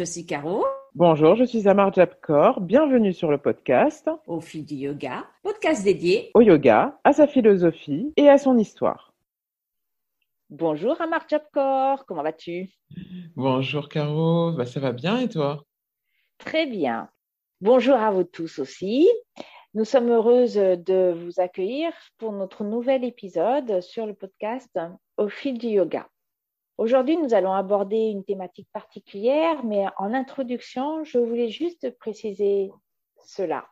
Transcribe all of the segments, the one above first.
je suis Caro. Bonjour, je suis Amar Jabkor. Bienvenue sur le podcast Au fil du yoga, podcast dédié au yoga, à sa philosophie et à son histoire. Bonjour Amar Jabkor, comment vas-tu? Bonjour Caro, bah, ça va bien et toi? Très bien. Bonjour à vous tous aussi. Nous sommes heureuses de vous accueillir pour notre nouvel épisode sur le podcast Au fil du yoga. Aujourd'hui, nous allons aborder une thématique particulière, mais en introduction, je voulais juste préciser cela.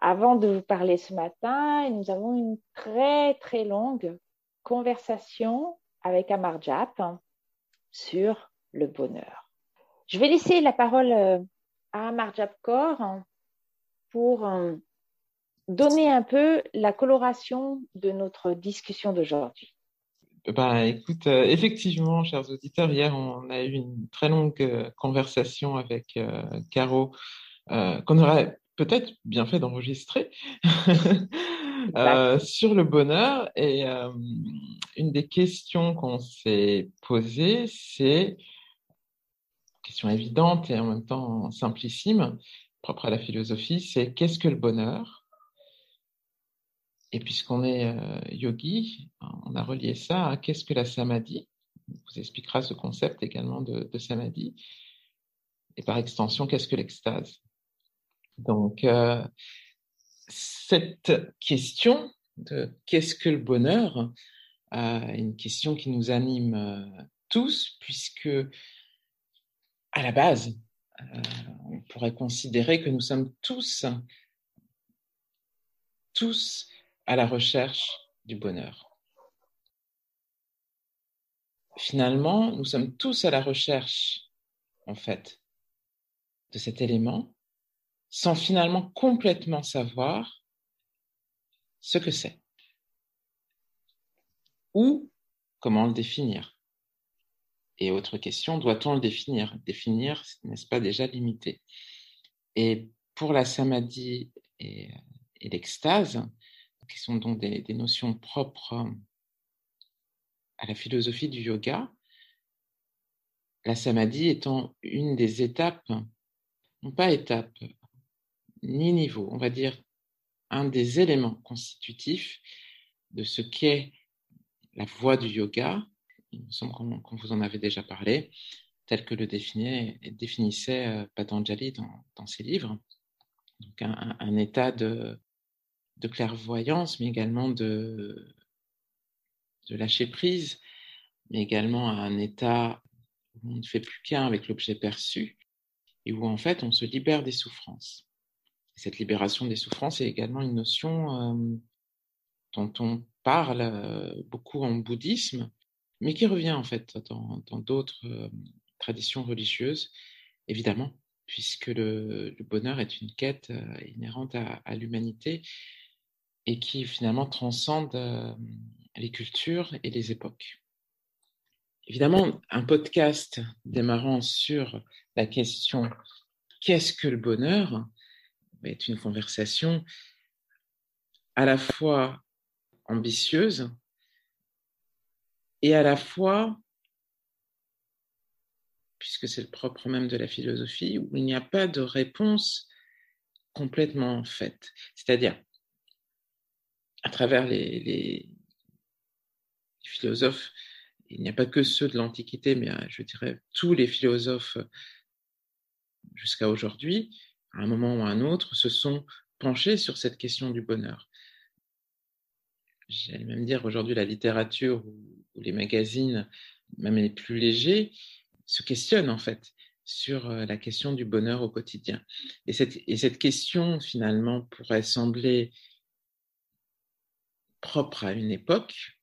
Avant de vous parler ce matin, nous avons une très très longue conversation avec Amar Jap sur le bonheur. Je vais laisser la parole euh, à Amar pour euh, donner un peu la coloration de notre discussion d'aujourd'hui. Bah, écoute, euh, effectivement, chers auditeurs, hier, on a eu une très longue euh, conversation avec euh, Caro qu'on aurait peut-être bien fait d'enregistrer sur le bonheur. Et une des questions qu'on s'est posées, c'est question évidente et en même temps simplissime, propre à la philosophie, c'est qu'est-ce que le bonheur? Et puisqu'on est euh, yogi, on a relié ça à qu'est-ce que la samadhi. On vous expliquera ce concept également de, samadhi. Et par extension, qu'est-ce que l'extase? Donc, euh, cette question de qu'est-ce que le bonheur est une question qui nous anime euh, tous, puisque à la base, on pourrait considérer que nous sommes tous, tous à la recherche du bonheur. Finalement, nous sommes tous à la recherche, en fait, de cet élément, sans finalement complètement savoir ce que c'est ou comment le définir. Et autre question, doit-on le définir? Définir, n'est-ce pas déjà limité? Et pour la samadhi et, et l'extase, qui sont donc des, notions propres à la philosophie du yoga, la samadhi étant une des étapes, non pas étape, ni niveau, on va dire un des éléments constitutifs de ce qu'est la voie du yoga, il me semble qu'on vous en avait déjà parlé, tel que le définissait euh, Patanjali dans, ses livres. Donc un état de, de clairvoyance, mais également de, de lâcher prise, mais également à un état où on ne fait plus qu'un avec l'objet perçu et où en fait on se libère des souffrances. cette libération des souffrances est également une notion euh, dont on parle euh, beaucoup en bouddhisme, mais qui revient en fait dans d'autres euh, traditions religieuses, évidemment, puisque le, bonheur est une quête inhérente à l'humanité et qui finalement transcende euh, les cultures et les époques. Évidemment, un podcast démarrant sur la question qu'est-ce que le bonheur? est une conversation à la fois ambitieuse et à la fois, puisque c'est le propre même de la philosophie, où il n'y a pas de réponse complètement faite. C'est-à-dire, à travers les, philosophes, il n'y a pas que ceux de l'Antiquité, mais euh, je dirais tous les philosophes jusqu'à aujourd'hui, à un moment ou à un autre, se sont penchés sur cette question du bonheur. J'allais même dire aujourd'hui la littérature ou, les magazines, même les plus légers, se questionnent en fait sur euh, la question du bonheur au quotidien. et cette question, finalement, pourrait sembler propre à une époque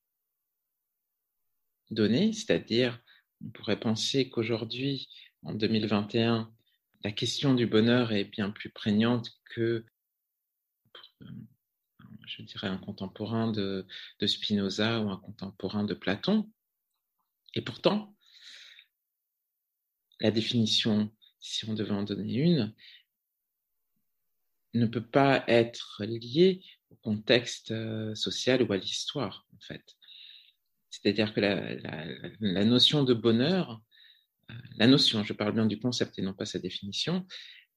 donnée, c'est-à-dire on pourrait penser qu'aujourd'hui, en 2021, la question du bonheur est bien plus prégnante que, euh, je dirais, un contemporain de, de Spinoza ou un contemporain de Platon. Et pourtant, la définition, si on devait en donner une, ne peut pas être liée au contexte euh, social ou à l'histoire, en fait. C'est-à-dire que la, notion de bonheur la notion, je parle bien du concept et non pas sa définition,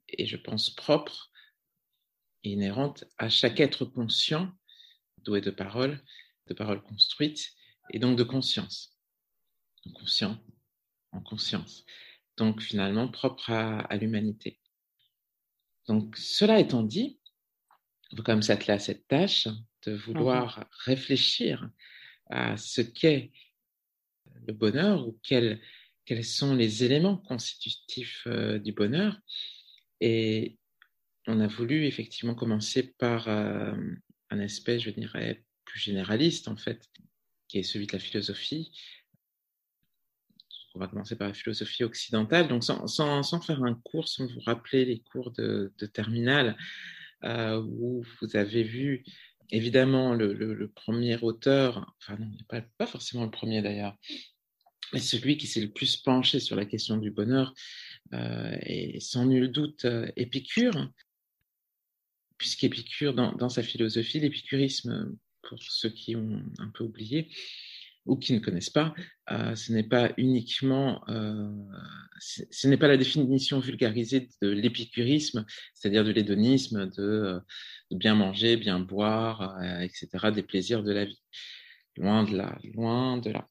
et je pense propre et inhérente à chaque être conscient, doué de parole, de parole construite, et donc de conscience. Conscient, en conscience. Donc finalement propre à, l'humanité. Donc cela étant dit, même s'atteler à cette tâche de vouloir mmh réfléchir à ce qu'est le bonheur ou quels, quels sont les éléments constitutifs euh, du bonheur. Et on a voulu effectivement commencer par euh, un aspect, je dirais, plus généraliste en fait, qui est celui de la philosophie. On va commencer par la philosophie occidentale, donc sans, sans, faire un cours, sans vous rappeler les cours de, de terminale, où vous avez vu évidemment le, premier auteur, enfin non, pas, pas forcément le premier d'ailleurs, mais celui qui s'est le plus penché sur la question du bonheur euh, est sans nul doute euh, Épicure, puisqu'Épicure, dans, dans sa philosophie, l'épicurisme, pour ceux qui ont un peu oublié ou qui ne connaissent pas, euh, ce n'est pas uniquement, euh, ce n'est pas la définition vulgarisée de l'épicurisme, c'est-à-dire de l'hédonisme, de, euh, bien manger, bien boire, etc., des plaisirs de la vie. Loin de là, loin de là.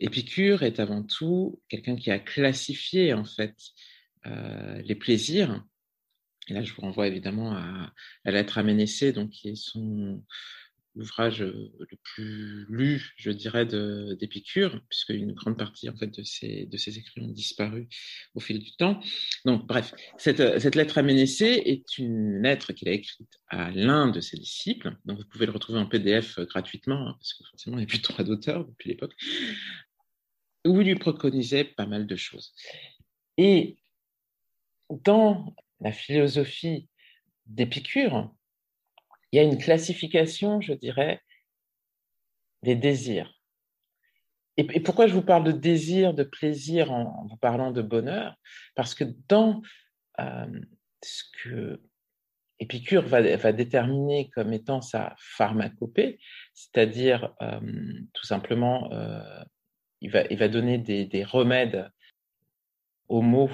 Épicure est avant tout quelqu'un qui a classifié en fait les plaisirs. Et là, je vous renvoie évidemment à, à l'être Ménécée, donc qui est son l'ouvrage euh, le plus lu, je dirais, d'Épicure, puisque une grande partie en fait de ses, de ses écrits ont disparu au fil du temps. Donc, bref, cette, euh, cette lettre à Ménécée est une lettre qu'il a écrite à l'un de ses disciples. Donc, vous pouvez le retrouver en PDF euh, gratuitement, hein, parce que forcément, il n'y a plus de droit d'auteur depuis l'époque, où il lui préconisait pas mal de choses. Et dans la philosophie d'Épicure, il y a une classification, je dirais, des désirs. Et, pourquoi je vous parle de désir, de plaisir en, vous parlant de bonheur? Parce que dans euh, ce que Épicure va, déterminer comme étant sa pharmacopée, c'est-à-dire euh, tout simplement, euh, il, va, donner des, remèdes aux mots,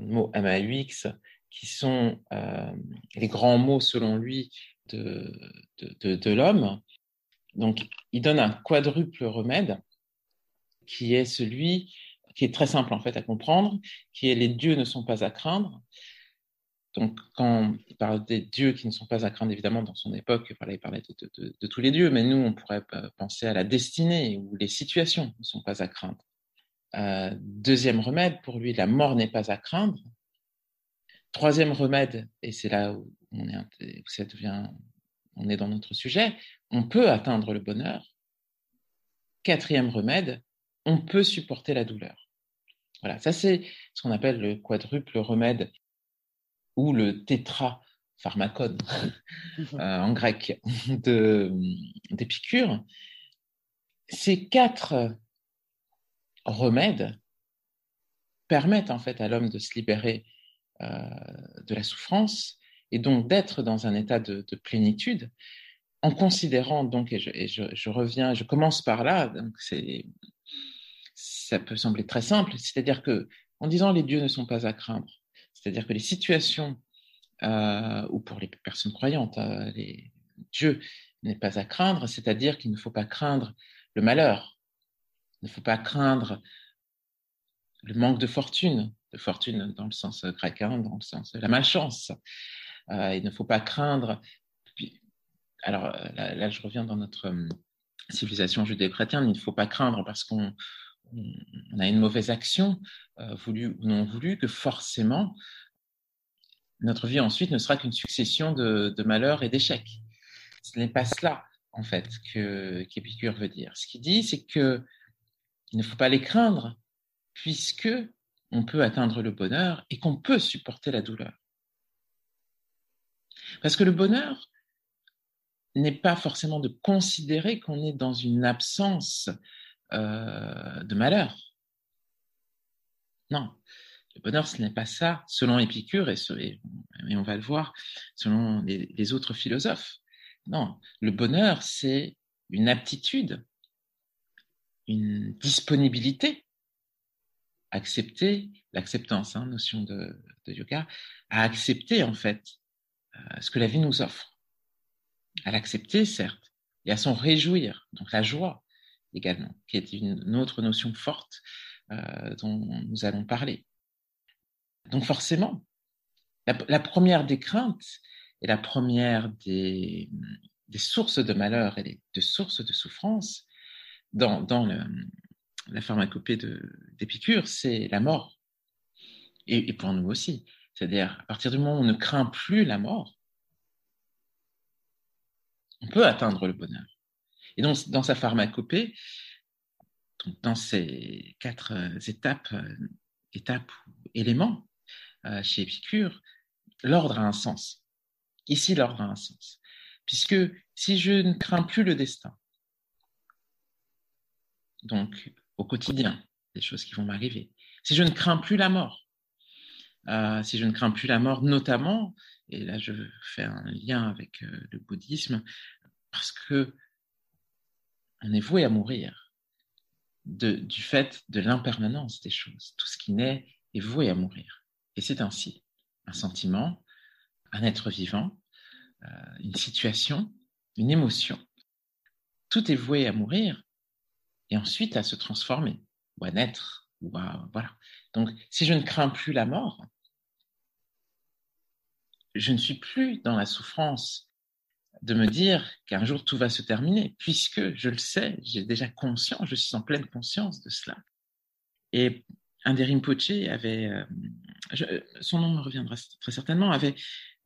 mots MAUX, qui sont les grands mots selon lui de, de, l'homme. Donc, il donne un quadruple remède qui est celui qui est très simple en fait à comprendre, qui est les dieux ne sont pas à craindre. Donc, quand il parle des dieux qui ne sont pas à craindre, évidemment, dans son époque, il parlait de, tous les dieux, mais nous, on pourrait penser à la destinée où les situations ne sont pas à craindre. Euh, deuxième remède, pour lui, la mort n'est pas à craindre. Troisième remède, et c'est là où on est, ça devient, on est dans notre sujet, on peut atteindre le bonheur. Quatrième remède, on peut supporter la douleur. Voilà, ça c'est ce qu'on appelle le quadruple remède ou le tétra pharmacone euh, en grec d'Épicure. Ces quatre remèdes permettent en fait à l'homme de se libérer de la souffrance et donc d'être dans un état de, plénitude en considérant donc, et, je, reviens, je commence par là, donc c'est, ça peut sembler très simple, c'est-à-dire que en disant les dieux ne sont pas à craindre, c'est-à-dire que les situations, euh, ou pour les personnes croyantes, euh, les dieux n'est pas à craindre, c'est-à-dire qu'il ne faut pas craindre le malheur, il ne faut pas craindre le manque de fortune, de fortune dans le sens grec, hein, dans le sens de la malchance. Euh, il ne faut pas craindre. alors euh, là, je reviens dans notre euh, civilisation judéo-chrétienne, il ne faut pas craindre parce qu'on a une mauvaise action, voulue ou non voulue, que forcément notre vie ensuite ne sera qu'une succession de, malheurs et d'échecs. Ce n'est pas cela, en fait, qu'Épicure veut dire. Ce qu'il dit, c'est que il ne faut pas les craindre, puisque on peut atteindre le bonheur et qu'on peut supporter la douleur. Parce que le bonheur n'est pas forcément de considérer qu'on est dans une absence euh, de malheur. Non, le bonheur, ce n'est pas ça, selon Épicure, et, et on va le voir, selon les autres philosophes. Non, le bonheur, c'est une aptitude, une disponibilité accepter l'acceptance, hein, notion de, yoga, à accepter en fait euh, ce que la vie nous offre, à l'accepter certes, et à s'en réjouir, donc la joie également, qui est une, autre notion forte euh, dont nous allons parler. Donc forcément, la, première des craintes et la première des, sources de malheur et des, de sources de souffrance dans, dans le, la pharmacopée d'Épicure, c'est la mort. Et, pour nous aussi. C'est-à-dire, à partir du moment où on ne craint plus la mort, on peut atteindre le bonheur. Et donc, dans sa pharmacopée, dans ces quatre euh, étapes, euh, étapes ou éléments euh, chez Épicure, l'ordre a un sens. Ici, l'ordre a un sens. Puisque si je ne crains plus le destin, donc au quotidien, des choses qui vont m'arriver. Si je ne crains plus la mort, euh, si je ne crains plus la mort, notamment, et là je fais un lien avec euh, le bouddhisme, parce que on est voué à mourir du fait de l'impermanence des choses. Tout ce qui naît est voué à mourir. Et c'est ainsi. Un sentiment, un être vivant, euh, une situation, une émotion. Tout est voué à mourir et ensuite à se transformer ou à naître. Ou voilà. Donc, si je ne crains plus la mort, je ne suis plus dans la souffrance de me dire qu'un jour tout va se terminer, puisque je le sais, j'ai déjà conscience, je suis en pleine conscience de cela. Et un des Rinpoche avait, euh, son nom me reviendra très certainement, avait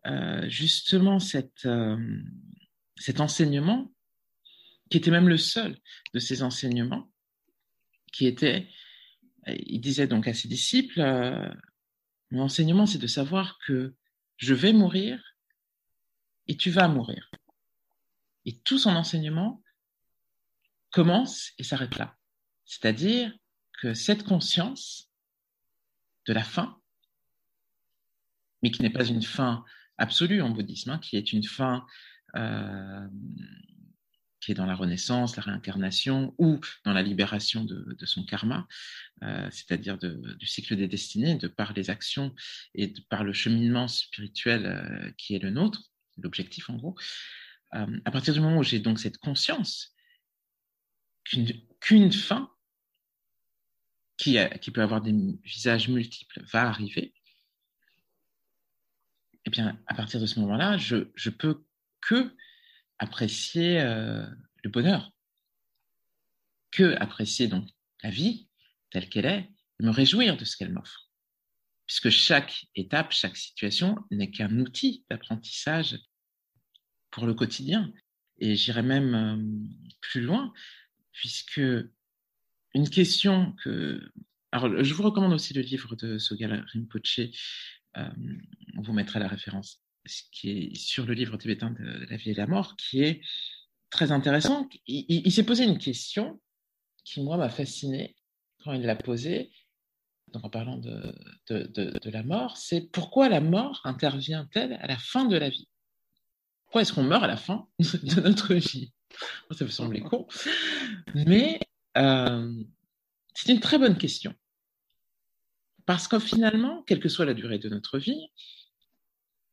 euh, justement cette, euh, cet enseignement qui était même le seul de ses enseignements, qui était, il disait donc à ses disciples, euh, mon enseignement c'est de savoir que je vais mourir et tu vas mourir. Et tout son enseignement commence et s'arrête là. C'est-à-dire que cette conscience de la fin, mais qui n'est pas une fin absolue en bouddhisme, hein, qui est une fin euh, qui est dans la renaissance, la réincarnation ou dans la libération de, son karma, euh, c'est-à-dire du cycle des destinées, de par les actions et de par le cheminement spirituel euh, qui est le nôtre, l'objectif en gros. Euh, à partir du moment où j'ai donc cette conscience qu'une fin qui, peut avoir des visages multiples va arriver, eh bien, à partir de ce moment-là, je, je peux que apprécier euh, le bonheur, que apprécier donc la vie telle qu'elle est, et me réjouir de ce qu'elle m'offre. Puisque chaque étape, chaque situation n'est qu'un outil d'apprentissage pour le quotidien. Et j'irai même euh, plus loin, puisque une question que... Alors, je vous recommande aussi le livre de Sogal Rinpoche, euh, on vous mettra la référence ce qui est sur le livre tibétain de la vie et la mort, qui est très intéressant. Il, s'est posé une question qui, moi, m'a fasciné quand il l'a posée, en parlant de, la mort, c'est pourquoi la mort intervient-elle à la fin de la vie? Pourquoi est-ce qu'on meurt à la fin de notre vie? Ça peut sembler con, mais euh, c'est une très bonne question. Parce que finalement, quelle que soit la durée de notre vie,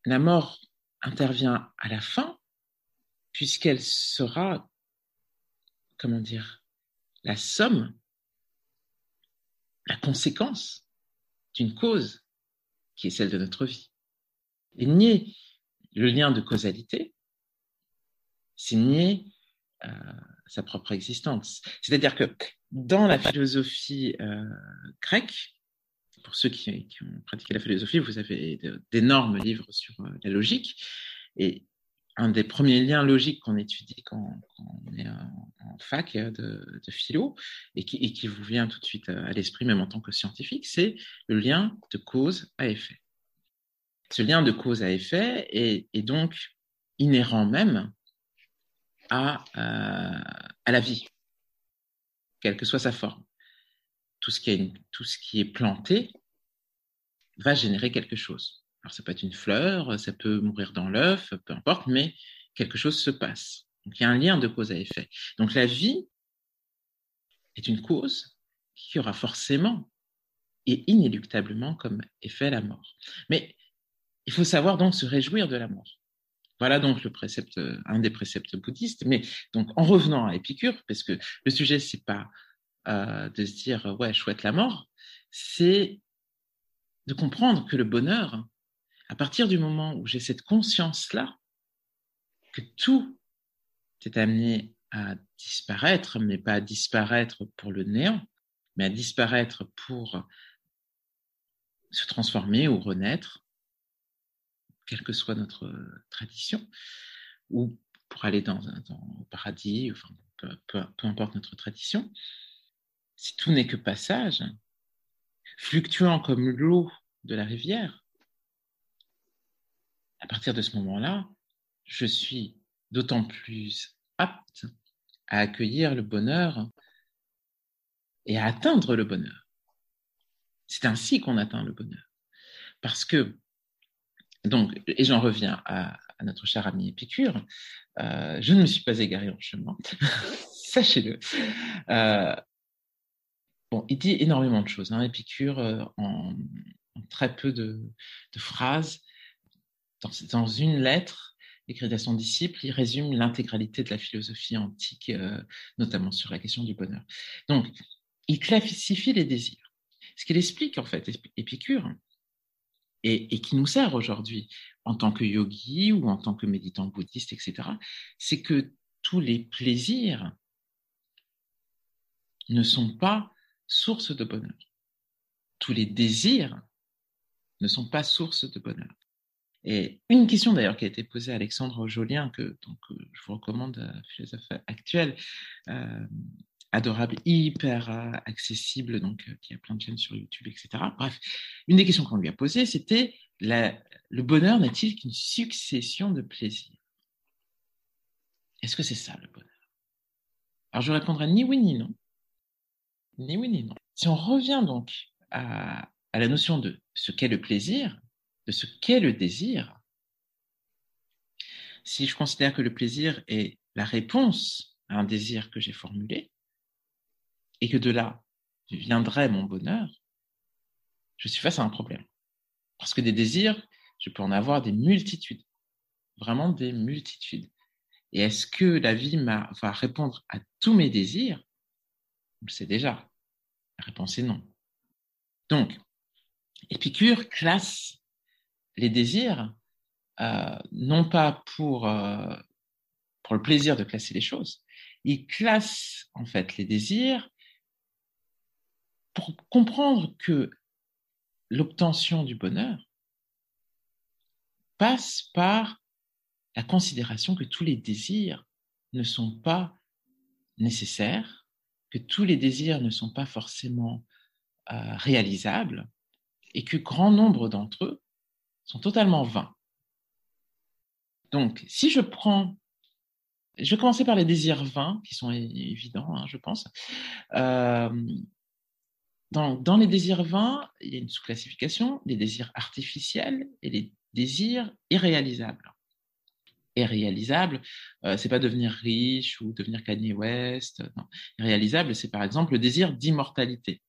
la mort intervient à la fin, puisqu'elle sera, comment dire, la somme, la conséquence d'une cause qui est celle de notre vie. Et nier le lien de causalité, c'est nier euh, sa propre existence. C'est-à-dire que dans la philosophie euh, grecque, pour ceux qui, ont pratiqué la philosophie, vous avez d'énormes livres sur euh, la logique. Et un des premiers liens logiques qu'on étudie quand, on est en, fac euh, de, philo et qui, vous vient tout de suite euh, à l'esprit, même en tant que scientifique, c'est le lien de cause à effet. Ce lien de cause à effet est, donc inhérent même à, à la vie, quelle que soit sa forme tout ce qui est, tout ce qui est planté va générer quelque chose. Alors ça peut être une fleur, ça peut mourir dans l'œuf, peu importe, mais quelque chose se passe. Donc il y a un lien de cause à effet. Donc la vie est une cause qui aura forcément et inéluctablement comme effet la mort. Mais il faut savoir donc se réjouir de la mort. Voilà donc le précepte, un des préceptes bouddhistes. Mais donc en revenant à Épicure, parce que le sujet c'est pas euh, de se dire ouais chouette la mort, c'est de comprendre que le bonheur, à partir du moment où j'ai cette conscience là, que tout est amené à disparaître, mais pas à disparaître pour le néant, mais à disparaître pour se transformer ou renaître, quelle que soit notre tradition, ou pour aller dans, un paradis, enfin, peu, importe notre tradition, si tout n'est que passage, fluctuant comme l'eau de la rivière, à partir de ce moment-là, je suis d'autant plus apte à accueillir le bonheur et à atteindre le bonheur. C'est ainsi qu'on atteint le bonheur. Parce que, donc, et j'en reviens à, notre cher ami Épicure, euh, je ne me suis pas égaré en chemin, sachez-le. Euh, il dit énormément de choses, hein, Épicure, euh, en, très peu de, phrases. dans, une lettre, écrit à son disciple, il résume l'intégralité de la philosophie antique, euh, notamment sur la question du bonheur. Donc, il classifie les désirs. Ce qu'il explique, en fait, Épicure, et, qui nous sert aujourd'hui en tant que yogi ou en tant que méditant bouddhiste, etc., c'est que tous les plaisirs ne sont pas source de bonheur. Tous les désirs ne sont pas source de bonheur. Et une question d'ailleurs qui a été posée à Alexandre Jolien, que donc, euh, je vous recommande, euh, philosophe actuel, euh, adorable, hyper accessible, donc qui a plein de chaînes sur YouTube, etc. Bref, une des questions qu'on lui a posées, c'était le bonheur n'est-il qu'une succession de plaisirs? Est-ce que c'est ça le bonheur? Alors je répondrai ni oui ni non. Ni oui ni non. Si on revient donc à la notion de ce qu'est le plaisir, de ce qu'est le désir, si je considère que le plaisir est la réponse à un désir que j'ai formulé, et que de là viendrait mon bonheur, je suis face à un problème. Parce que des désirs, je peux en avoir des multitudes, vraiment des multitudes. Et est-ce que la vie va répondre à tous mes désirs? On le sait déjà. La réponse est non. Donc, Épicure classe les désirs, euh, non pas pour, euh, pour le plaisir de classer les choses, il classe en fait les désirs pour comprendre que l'obtention du bonheur passe par la considération que tous les désirs ne sont pas nécessaires, que tous les désirs ne sont pas forcément euh, réalisables et que grand nombre d'entre eux sont totalement vains. Donc, si je prends, je vais commencer par les désirs vains, qui sont évidents, hein, je pense. Euh, dans, dans, les désirs vains, il y a une sous-classification, les désirs artificiels et les désirs irréalisables. Irréalisable, euh, c'est pas devenir riche ou devenir Kanye West. Non. Irréalisable, c'est par exemple le désir d'immortalité.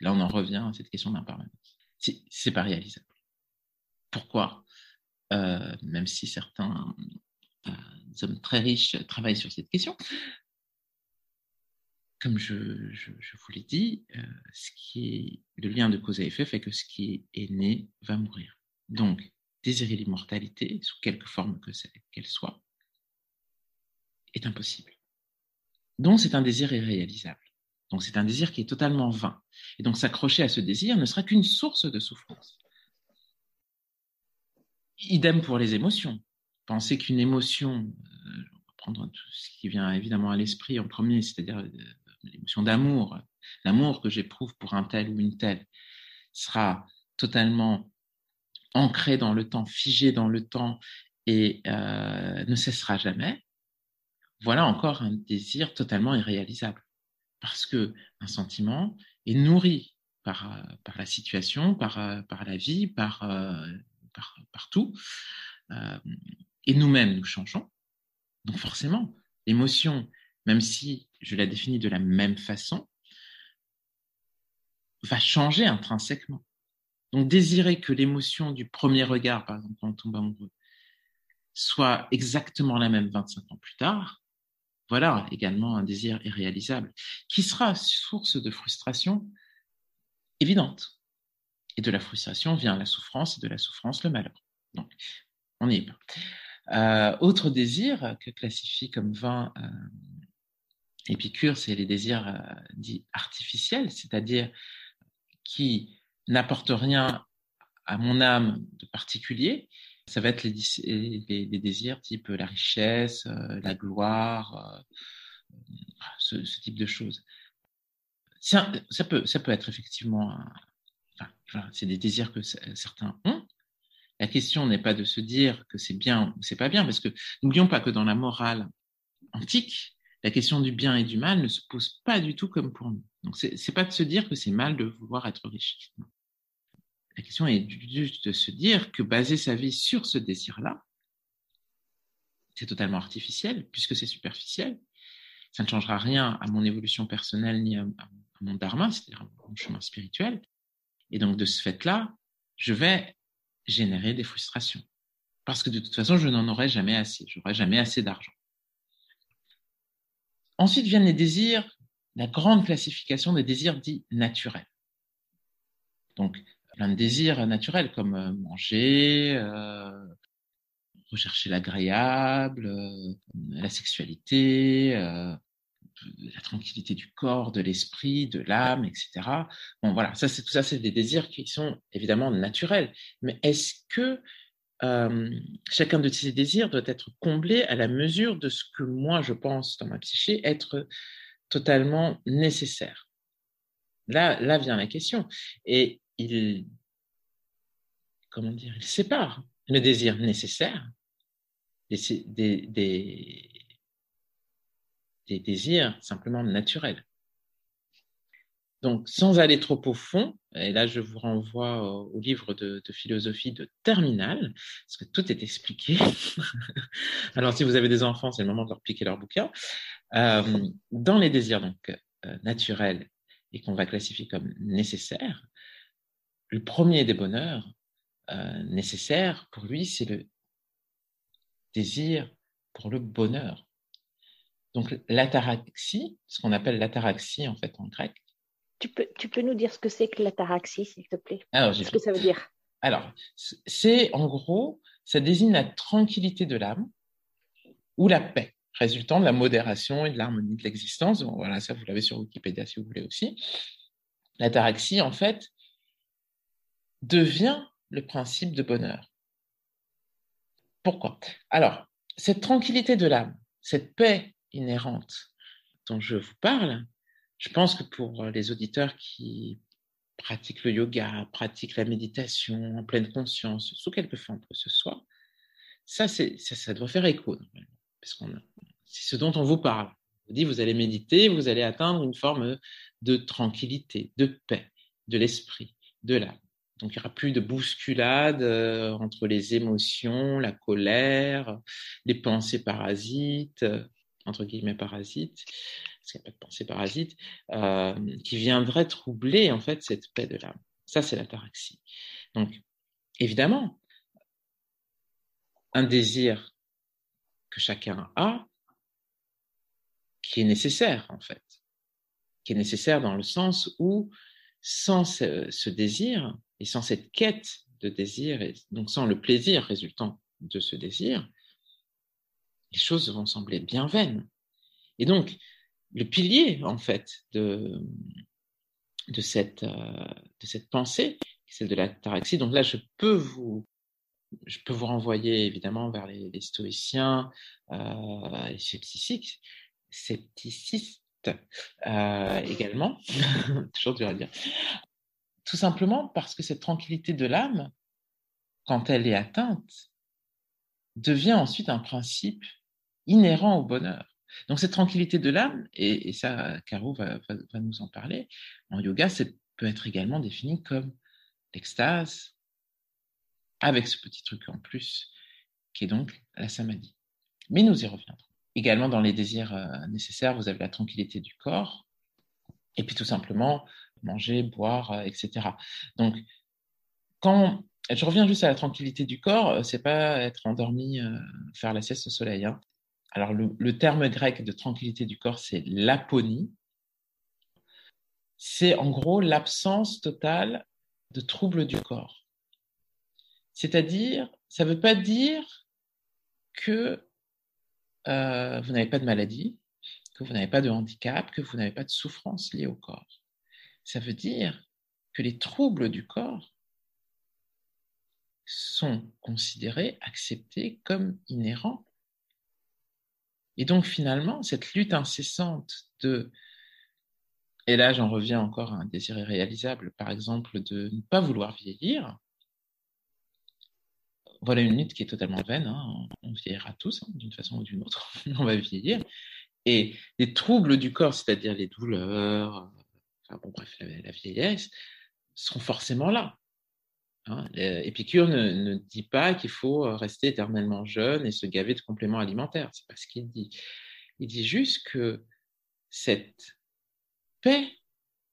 Là, on en revient à cette question d'impermanence. C'est pas réalisable. Pourquoi? Euh, Même si certains euh, hommes très riches travaillent sur cette question. Comme je, vous l'ai dit, euh, ce qui est, le lien de cause à effet fait que ce qui est né va mourir. Donc, désirer l'immortalité, sous quelque forme que qu'elle soit, est impossible. Donc, c'est un désir irréalisable. Donc, c'est un désir qui est totalement vain. Et donc, s'accrocher à ce désir ne sera qu'une source de souffrance. Idem pour les émotions. Pensez qu'une émotion, euh, on va prendre tout ce qui vient évidemment à l'esprit en premier, c'est-à-dire euh, l'émotion d'amour, l'amour que j'éprouve pour un tel ou une telle, sera totalement ancré dans le temps, figé dans le temps et euh, ne cessera jamais. Voilà encore un désir totalement irréalisable, parce que un sentiment est nourri par, par la situation, par, par la vie, par. Euh, et nous-mêmes, nous changeons. Donc forcément, l'émotion, même si je la définis de la même façon, va changer intrinsèquement. Donc, désirer que l'émotion du premier regard, par exemple, quand on tombe amoureux, soit exactement la même 25 ans plus tard, voilà également un désir irréalisable, qui sera source de frustration évidente. Et de la frustration vient la souffrance, et de la souffrance le malheur. Donc, on n'y est. Euh, autre désir que classifie comme 20 euh, Épicure, c'est les désirs euh, dits artificiels, c'est-à-dire qui n'apportent rien à mon âme de particulier. Ça va être les, désirs type la richesse, la gloire, ce, type de choses. Ça, peut, être effectivement, c'est des désirs que certains ont, la question n'est pas de se dire que c'est bien ou c'est pas bien, parce que n'oublions pas que dans la morale antique, la question du bien et du mal ne se pose pas du tout comme pour nous. Donc c'est pas de se dire que c'est mal de vouloir être riche. La question est juste de se dire que baser sa vie sur ce désir-là, c'est totalement artificiel puisque c'est superficiel. Ça ne changera rien à mon évolution personnelle ni à, mon dharma, c'est-à-dire mon chemin spirituel. Et donc de ce fait-là, je vais générer des frustrations. Parce que de toute façon, je n'en aurai jamais assez. Je n'aurai jamais assez d'argent. Ensuite viennent les désirs, la grande classification des désirs dits naturels. Donc, plein de désirs naturels comme euh, manger, euh, rechercher l'agréable, euh, la sexualité, la tranquillité du corps, de l'esprit, de l'âme, etc. Bon, voilà, ça, c'est tout ça, c'est des désirs qui sont évidemment naturels. Mais est-ce que chacun de ces désirs doit être comblé à la mesure de ce que moi, je pense dans ma psyché être totalement nécessaire? Là, là vient la question. Et il, comment dire, il sépare le désir nécessaire des, désirs simplement naturels. Donc, sans aller trop au fond, et là je vous renvoie au, livre de, philosophie de Terminal, parce que tout est expliqué. Alors, si vous avez des enfants, c'est le moment de leur piquer leur bouquin. Euh, dans les désirs donc euh, naturels et qu'on va classifier comme nécessaires, le premier des bonheurs euh, nécessaires pour lui, c'est le désir pour le bonheur. Donc l'ataraxie, ce qu'on appelle l'ataraxie en fait en grec. Tu peux, tu peux nous dire ce que c'est que l'ataraxie, s'il te plaît? Alors, Ce que ça veut dire Alors, c'est en gros, ça désigne la tranquillité de l'âme ou la paix, résultant de la modération et de l'harmonie de l'existence. voilà, ça vous l'avez sur Wikipédia si vous voulez aussi. L'ataraxie, en fait, devient le principe de bonheur. Pourquoi? Alors, cette tranquillité de l'âme, cette paix inhérente dont je vous parle, je pense que pour les auditeurs qui pratiquent le yoga, pratiquent la méditation en pleine conscience, sous quelque forme que ce soit, ça, ça, doit faire écho, parce qu'on c'est ce dont on vous parle. On vous dit, vous allez méditer, vous allez atteindre une forme de tranquillité, de paix, de l'esprit, de l'âme. Donc, il n'y aura plus de bousculade euh, entre les émotions, la colère, les pensées parasites, entre guillemets parasite, parce qu'il n'y a pas de pensée parasite, euh, qui viendrait troubler en fait cette paix de l'âme. Ça, c'est l'ataraxie. Donc, évidemment, un désir que chacun a, qui est nécessaire en fait, qui est nécessaire dans le sens où sans ce, désir et sans cette quête de désir, et donc sans le plaisir résultant de ce désir, les choses vont sembler bien vaines. Et donc, le pilier, en fait, de, de, cette, euh, de cette pensée, c'est de la taraxie. Donc là, je peux vous, je peux vous renvoyer évidemment vers les, stoïciens, euh, les scepticistes, scepticistes euh, également, toujours dur à dire. Tout simplement parce que cette tranquillité de l'âme, quand elle est atteinte, devient ensuite un principe inhérent au bonheur. Donc cette tranquillité de l'âme, et, ça, Caro va, nous en parler, en yoga, ça peut être également défini comme l'extase, avec ce petit truc en plus, qui est donc la samadhi. Mais nous y reviendrons. Également, dans les désirs euh, nécessaires, vous avez la tranquillité du corps, et puis tout simplement, manger, boire, etc. Donc, quand je reviens juste à la tranquillité du corps, c'est pas être endormi, faire la sieste au soleil. Hein. Alors, le, terme grec de tranquillité du corps, c'est l'aponie. C'est en gros l'absence totale de troubles du corps. C'est-à-dire, ça ne veut pas dire que euh, vous n'avez pas de maladie, que vous n'avez pas de handicap, que vous n'avez pas de souffrance liée au corps. Ça veut dire que les troubles du corps sont considérés, acceptés comme inhérents et donc finalement, cette lutte incessante de, et là j'en reviens encore à un désir irréalisable, par exemple, de ne pas vouloir vieillir, voilà une lutte qui est totalement vaine, hein. on vieillira tous hein, d'une façon ou d'une autre, on va vieillir. Et les troubles du corps, c'est-à-dire les douleurs, enfin bon bref, la vieillesse, seront forcément là. Hein, Épicure ne, dit pas qu'il faut euh, rester éternellement jeune et se gaver de compléments alimentaires. C'est pas ce qu'il dit. Il dit juste que cette paix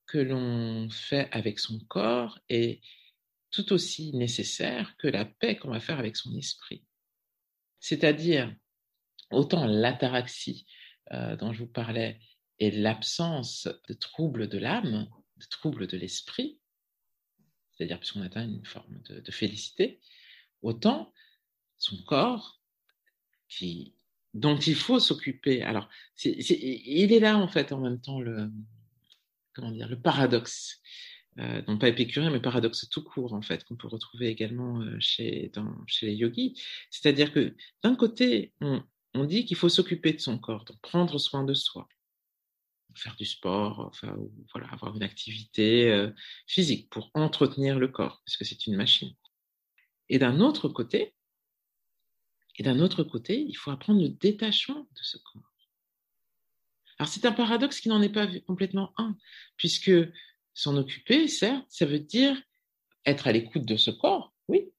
que l'on fait avec son corps est tout aussi nécessaire que la paix qu'on va faire avec son esprit. C'est-à-dire, autant l'ataraxie euh, dont je vous parlais et l'absence de troubles de l'âme, de troubles de l'esprit, c'est-à-dire puisqu'on atteint une forme de, félicité, autant son corps, dont il faut s'occuper. Alors, il est là en fait en même temps le, comment dire, le paradoxe, euh, non pas épicurien, mais paradoxe tout court en fait, qu'on peut retrouver également euh, chez, les yogis. C'est-à-dire que d'un côté, on, dit qu'il faut s'occuper de son corps, donc prendre soin de soi faire du sport, enfin, voilà, avoir une activité euh, physique pour entretenir le corps, puisque c'est une machine. Et d'un autre côté, et d'un autre côté, il faut apprendre le détachement de ce corps. Alors c'est un paradoxe qui n'en est pas complètement un, puisque s'en occuper, certes, ça veut dire être à l'écoute de ce corps, oui,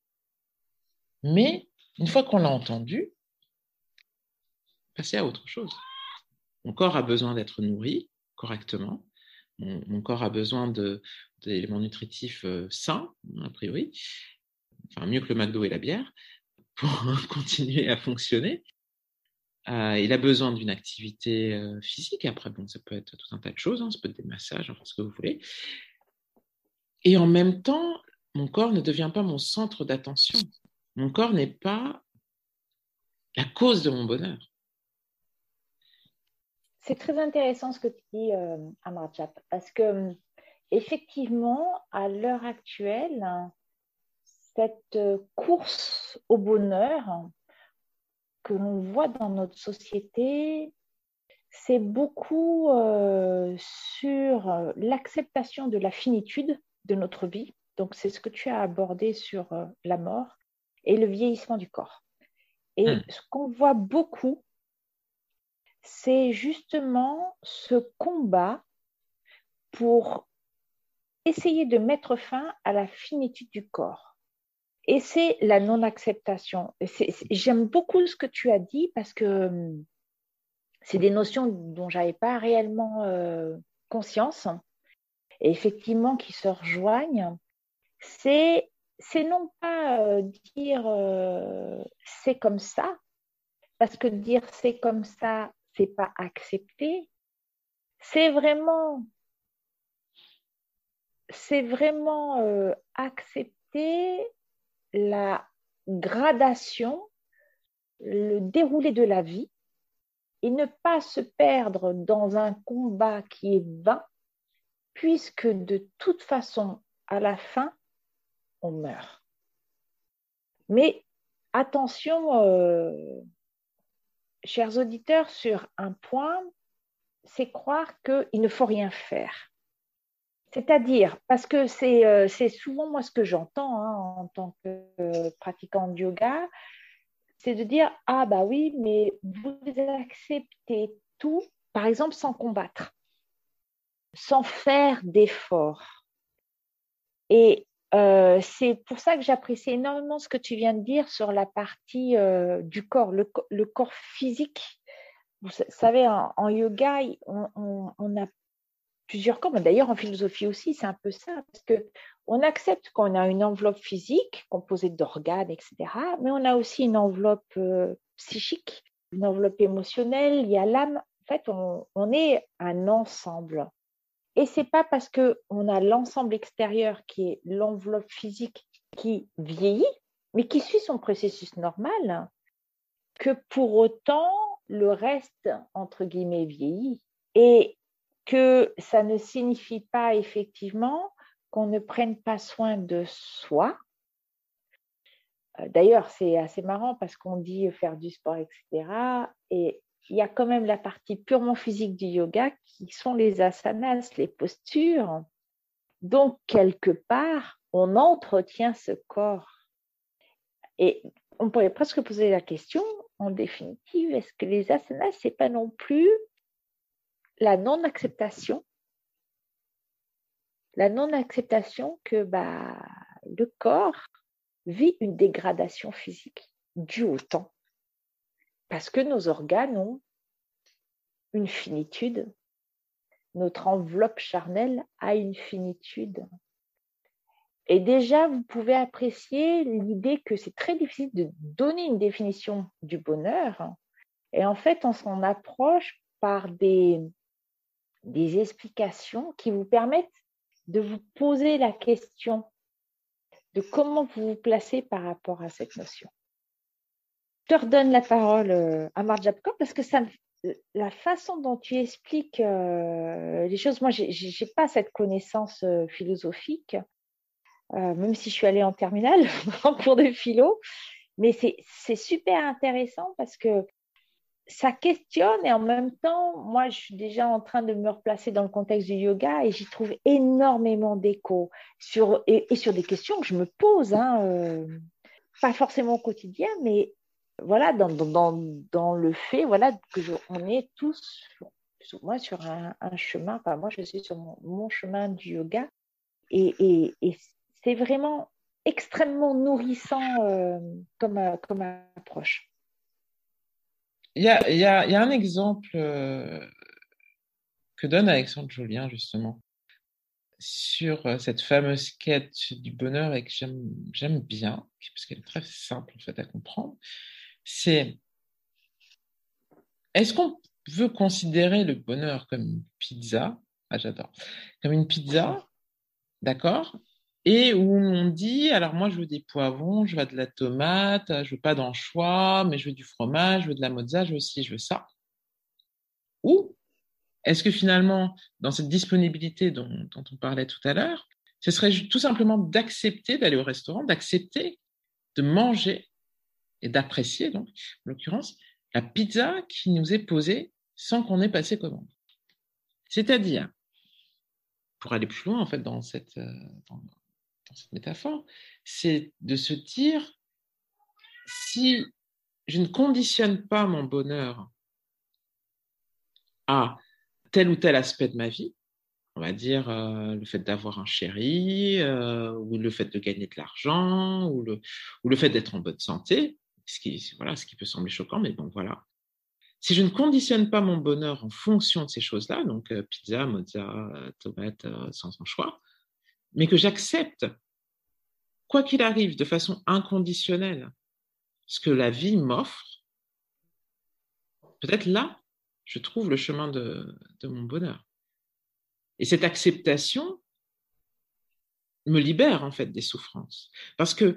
mais une fois qu'on l'a entendu, passer à autre chose. Mon corps a besoin d'être nourri correctement. Mon, corps a besoin d'éléments nutritifs euh, sains, a priori, enfin mieux que le McDo et la bière, pour continuer à fonctionner. Euh, il a besoin d'une activité euh, physique. Après, bon, ça peut être tout un tas de choses, hein, ça peut être des massages, enfin ce que vous voulez. Et en même temps, mon corps ne devient pas mon centre d'attention. Mon corps n'est pas la cause de mon bonheur. C'est très intéressant ce que tu dis, euh, parce que effectivement, à l'heure actuelle, cette course au bonheur que l'on voit dans notre société, c'est beaucoup euh, sur l'acceptation de la finitude de notre vie. Donc, c'est ce que tu as abordé sur euh, la mort et le vieillissement du corps. Et hmm. ce qu'on voit beaucoup, c'est justement ce combat pour essayer de mettre fin à la finitude du corps. Et c'est la non-acceptation. J'aime beaucoup ce que tu as dit parce que hum, c'est des notions dont je n'avais pas réellement euh, conscience et effectivement qui se rejoignent. C'est non pas euh, dire euh, c'est comme ça, parce que dire c'est comme ça, c'est pas accepté, c'est vraiment, c'est vraiment euh, accepter la gradation, le déroulé de la vie et ne pas se perdre dans un combat qui est vain, puisque de toute façon, à la fin, on meurt. Mais attention, euh, chers auditeurs, sur un point, c'est croire qu'il ne faut rien faire. C'est-à-dire, parce que c'est euh, souvent moi ce que j'entends hein, en tant que euh, pratiquant de yoga, c'est de dire Ah, bah oui, mais vous acceptez tout, par exemple, sans combattre, sans faire d'efforts. Et euh, c'est pour ça que j'apprécie énormément ce que tu viens de dire sur la partie du corps, le, corps physique. Vous savez, en, yoga, on, a plusieurs corps. D'ailleurs, en philosophie aussi, c'est un peu ça, parce que on accepte qu'on a une enveloppe physique composée d'organes, etc., mais on a aussi une enveloppe euh, psychique, une enveloppe émotionnelle, il y a l'âme. En fait, on, on, est un ensemble. Et c'est pas parce que on a l'ensemble extérieur qui est l'enveloppe physique qui vieillit, mais qui suit son processus normal, que pour autant le reste entre guillemets vieillit et que ça ne signifie pas effectivement qu'on ne prenne pas soin de soi. Euh, d'ailleurs, c'est assez marrant parce qu'on dit faire du sport, etc. Et il y a quand même la partie purement physique du yoga qui sont les asanas, les postures. Donc, quelque part, on entretient ce corps. Et on pourrait presque poser la question, en définitive, est-ce que les asanas, c'est pas non plus la non-acceptation la non-acceptation que bah, le corps vit une dégradation physique due au temps, parce que nos organes ont une finitude, notre enveloppe charnelle a une finitude. Et déjà, vous pouvez apprécier l'idée que c'est très difficile de donner une définition du bonheur. Et en fait, on s'en approche par des, des explications qui vous permettent de vous poser la question de comment vous vous placez par rapport à cette notion. Je te redonne la parole euh, à Marjapkor parce que ça, la façon dont tu expliques euh, les choses, moi, je n'ai pas cette connaissance euh, philosophique, même si je suis allée en terminale en cours de philo, mais c'est super intéressant parce que ça questionne et en même temps, moi, je suis déjà en train de me replacer dans le contexte du yoga et j'y trouve énormément d'écho sur, et, sur des questions que je me pose, hein, euh, pas forcément au quotidien, mais voilà, dans, le fait voilà, que on est tous, ou moins, sur un, chemin, enfin, moi, je suis sur mon, chemin du yoga et, c'est vraiment extrêmement nourrissant euh, comme, comme approche. Il y a, un exemple euh, que donne Alexandre Julien, justement, sur euh, cette fameuse quête du bonheur et que j'aime bien, parce qu'elle est très simple en fait à comprendre. C'est est-ce qu'on veut considérer le bonheur comme une pizza? Ah, j'adore. Comme une pizza, d'accord? Et où on dit, alors moi je veux des poivrons, je veux de la tomate, je veux pas d'anchois, mais je veux du fromage, je veux de la mozza, je veux ci, je veux ça. Ou est-ce que finalement, dans cette disponibilité dont, on parlait tout à l'heure, ce serait tout simplement d'accepter d'aller au restaurant, d'accepter de manger et d'apprécier, donc, en l'occurrence, la pizza qui nous est posée sans qu'on ait passé commande. C'est-à-dire, pour aller plus loin, en fait, dans cette, euh, dans, cette métaphore, c'est de se dire, si je ne conditionne pas mon bonheur à tel ou tel aspect de ma vie, on va dire euh, le fait d'avoir un chéri, euh, ou le fait de gagner de l'argent, ou le, ou le fait d'être en bonne santé, ce qui, voilà, ce qui peut sembler choquant, mais bon, voilà. Si je ne conditionne pas mon bonheur en fonction de ces choses-là, donc euh, pizza, mozza, tomate, sans son choix, mais que j'accepte, quoi qu'il arrive, de façon inconditionnelle, ce que la vie m'offre, peut-être là, je trouve le chemin de, mon bonheur. Et cette acceptation me libère en fait des souffrances. Parce que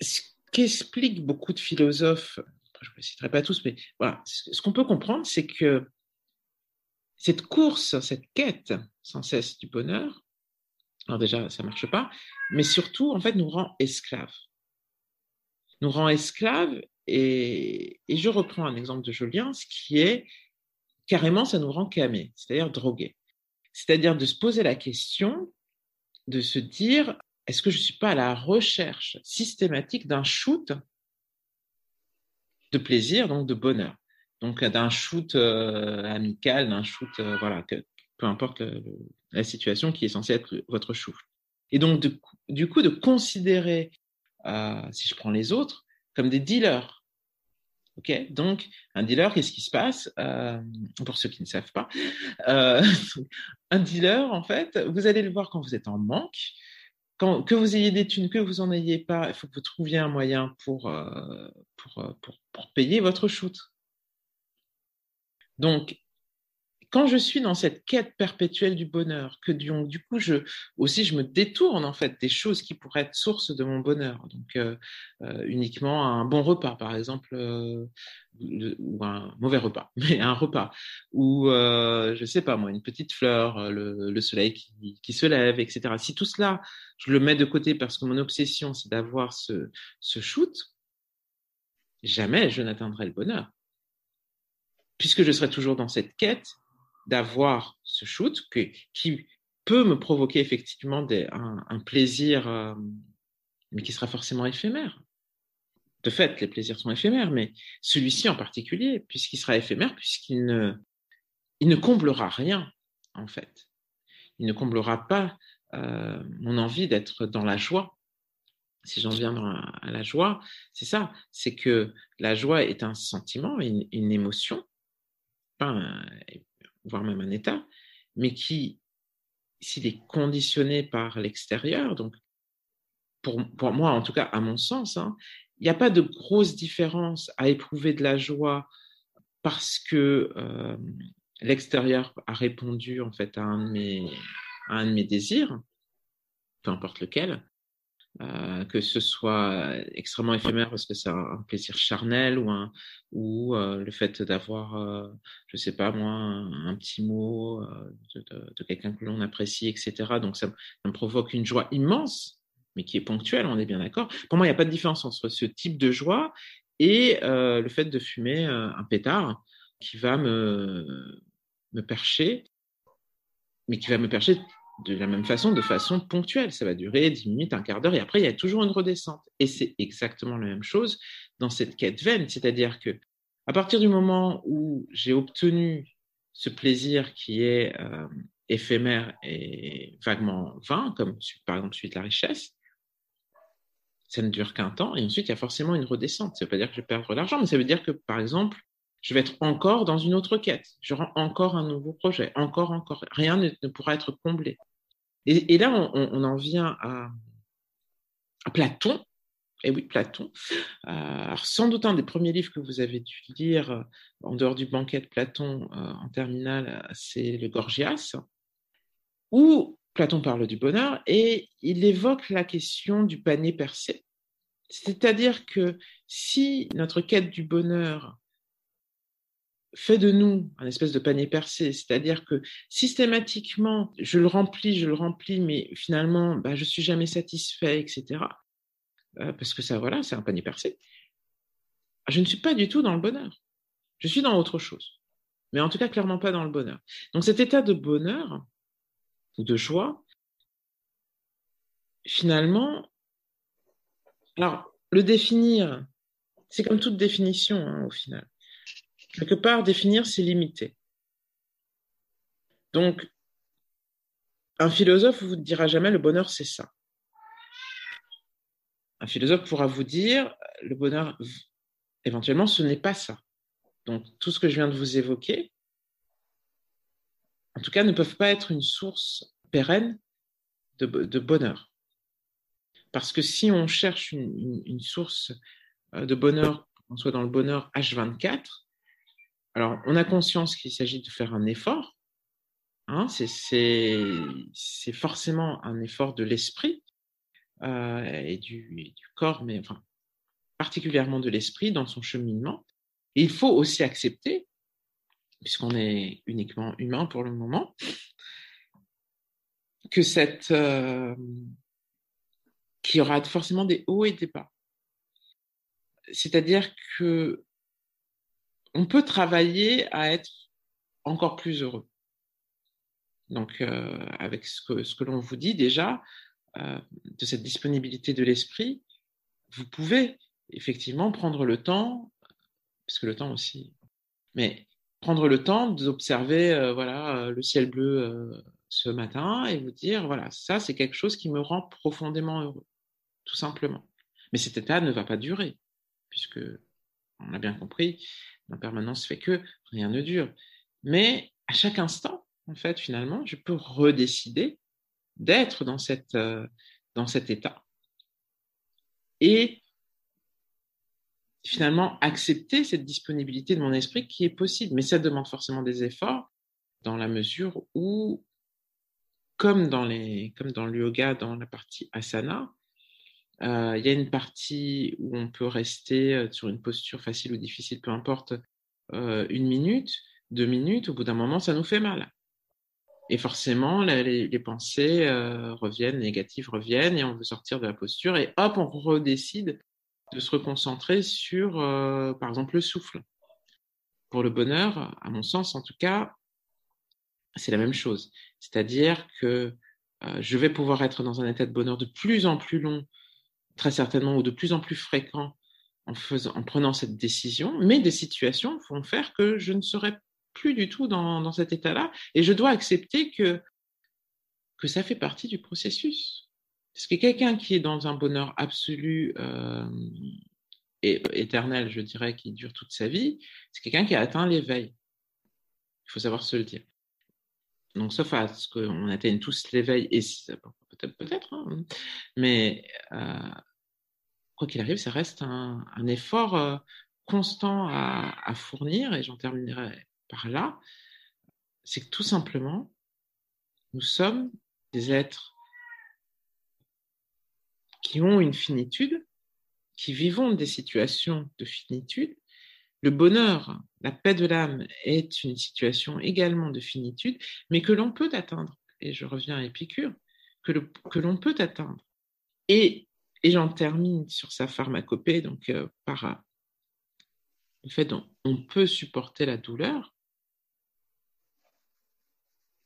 ce qu'expliquent beaucoup de philosophes, je ne les citerai pas tous, mais ce qu'on peut comprendre, c'est que cette course, cette quête sans cesse du bonheur, alors déjà, ça ne marche pas, mais surtout, en fait, nous rend esclaves. Nous rend esclaves, et, je reprends un exemple de Julien, ce qui est carrément, ça nous rend camés, c'est-à-dire drogués. C'est-à-dire de se poser la question, de se dire, est-ce que je ne suis pas à la recherche systématique d'un shoot de plaisir, donc de bonheur? Donc d'un shoot euh, amical, d'un shoot, euh, voilà, peu importe la situation qui est censée être votre souffle. Et donc, du coup, de considérer, euh, si je prends les autres, comme des dealers Ok, donc un dealer, qu'est-ce qui se passe? Euh, Pour ceux qui ne savent pas, euh, un dealer, en fait, vous allez le voir quand vous êtes en manque, que vous ayez des thunes, que vous en ayez pas, il faut que vous trouviez un moyen pour, pour, pour, pour payer votre shoot. Donc, quand je suis dans cette quête perpétuelle du bonheur, que du, du coup, je, aussi, je me détourne en fait des choses qui pourraient être source de mon bonheur. Donc, euh, euh, uniquement un bon repas, par exemple, euh, ou un mauvais repas, mais un repas, ou je sais pas moi, une petite fleur, le, le soleil qui, qui, se lève, etc. Si tout cela, je le mets de côté parce que mon obsession, c'est d'avoir ce, ce shoot, jamais je n'atteindrai le bonheur puisque je serai toujours dans cette quête d'avoir ce shoot qui peut me provoquer effectivement un, plaisir, euh, mais qui sera forcément éphémère. De fait, les plaisirs sont éphémères, mais celui-ci en particulier, puisqu'il sera éphémère, puisqu'il ne, il ne comblera rien, en fait. Il ne comblera pas euh, mon envie d'être dans la joie. Si j'en viens à la joie, c'est ça, c'est que la joie est un sentiment, une, une émotion, pas un, voire même un état, mais qui, s'il est conditionné par l'extérieur, donc pour, moi, en tout cas, à mon sens, hein, il n'y a pas de grosse différence à éprouver de la joie parce que euh, l'extérieur a répondu en fait à un de mes désirs, peu importe lequel, euh, que ce soit extrêmement éphémère parce que c'est un plaisir charnel ou, un, ou euh, le fait d'avoir, euh, je sais pas moi, un, petit mot euh, de, de, de quelqu'un que l'on apprécie, etc. Donc ça, me provoque une joie immense, mais qui est ponctuelle, on est bien d'accord. Pour moi, il n'y a pas de différence entre ce type de joie et euh, le fait de fumer un pétard qui va me, me percher, mais qui va me percher de la même façon, de façon ponctuelle. Ça va durer 10 minutes, un quart d'heure, et après, il y a toujours une redescente. Et c'est exactement la même chose dans cette quête vaine, c'est-à-dire que à partir du moment où j'ai obtenu ce plaisir qui est euh, éphémère et vaguement vain, comme par exemple celui de la richesse, ça ne dure qu'un temps, et ensuite il y a forcément une redescente. Ça ne veut pas dire que je vais perdre l'argent, mais ça veut dire que, par exemple, je vais être encore dans une autre quête. J'aurai encore un nouveau projet, encore, encore. Rien ne pourra être comblé. Et, là, on, en vient à, Platon. Et oui, Platon. Euh, sans doute un des premiers livres que vous avez dû lire euh, en dehors du banquet de Platon euh, en terminale, c'est le Gorgias, où Platon parle du bonheur et il évoque la question du panier percé. C'est-à-dire que si notre quête du bonheur fait de nous un espèce de panier percé, c'est-à-dire que systématiquement, je le remplis, je le remplis, mais finalement, bah, je suis jamais satisfait, etc. Euh, parce que ça, voilà, c'est un panier percé. Je ne suis pas du tout dans le bonheur. Je suis dans autre chose. Mais en tout cas, clairement pas dans le bonheur. Donc cet état de bonheur de joie, finalement, alors le définir, c'est comme toute définition hein, au final quelque part, définir, c'est limiter. Donc, un philosophe vous dira jamais le bonheur, c'est ça. Un philosophe pourra vous dire le bonheur, éventuellement, ce n'est pas ça. Donc, tout ce que je viens de vous évoquer, en tout cas, ne peuvent pas être une source pérenne de, bonheur. Parce que si on cherche une, une, une source euh, de bonheur, qu'on soit dans le bonheur H24, alors, on a conscience qu'il s'agit de faire un effort. Hein, c'est forcément un effort de l'esprit euh, et, du, et, du, corps, mais enfin, particulièrement de l'esprit dans son cheminement. Il faut aussi accepter, puisqu'on est uniquement humain pour le moment, que cette, euh, qu'il y aura forcément des hauts et des bas. C'est-à-dire que on peut travailler à être encore plus heureux. Donc, euh, avec ce que, l'on vous dit déjà, euh, de cette disponibilité de l'esprit, vous pouvez effectivement prendre le temps, parce que le temps aussi, mais prendre le temps d'observer euh, voilà, le ciel bleu ce matin et vous dire, voilà, ça c'est quelque chose qui me rend profondément heureux, tout simplement. Mais cet état ne va pas durer, puisque on l'a bien compris, l'impermanence fait que rien ne dure. Mais à chaque instant, en fait, finalement, je peux redécider d'être dans, euh, dans cet état. Et finalement, accepter cette disponibilité de mon esprit qui est possible. Mais ça demande forcément des efforts dans la mesure où, comme dans, les, comme dans le yoga, dans la partie asana, euh, il y a une partie où on peut rester euh, sur une posture facile ou difficile, peu importe, euh, une minute, deux minutes, au bout d'un moment, ça nous fait mal. Et forcément, les, pensées reviennent, négatives reviennent, et on veut sortir de la posture, et hop, on redécide de se reconcentrer sur, par exemple, le souffle. Pour le bonheur, à mon sens en tout cas, c'est la même chose. C'est-à-dire que je vais pouvoir être dans un état de bonheur de plus en plus long très certainement, ou de plus en plus fréquent en, prenant cette décision, mais des situations vont faire que je ne serai plus du tout dans, dans cet état-là, et je dois accepter que, que ça fait partie du processus. Parce que quelqu'un qui est dans un bonheur absolu euh, et éternel, je dirais, qui dure toute sa vie, c'est quelqu'un qui a atteint l'éveil. Il faut savoir se le dire. Donc, sauf à ce qu'on atteigne tous l'éveil, et peut-être, peut-être, hein, mais euh, quoi qu'il arrive, ça reste un, effort euh, constant à, fournir, et j'en terminerai par là. C'est que tout simplement, nous sommes des êtres qui ont une finitude, qui vivons des situations de finitude. Le bonheur, la paix de l'âme est une situation également de finitude, mais que l'on peut atteindre. Et je reviens à Épicure, que, l'on peut atteindre. Et et j'en termine sur sa pharmacopée, donc euh, par euh, le fait qu'on peut supporter la douleur,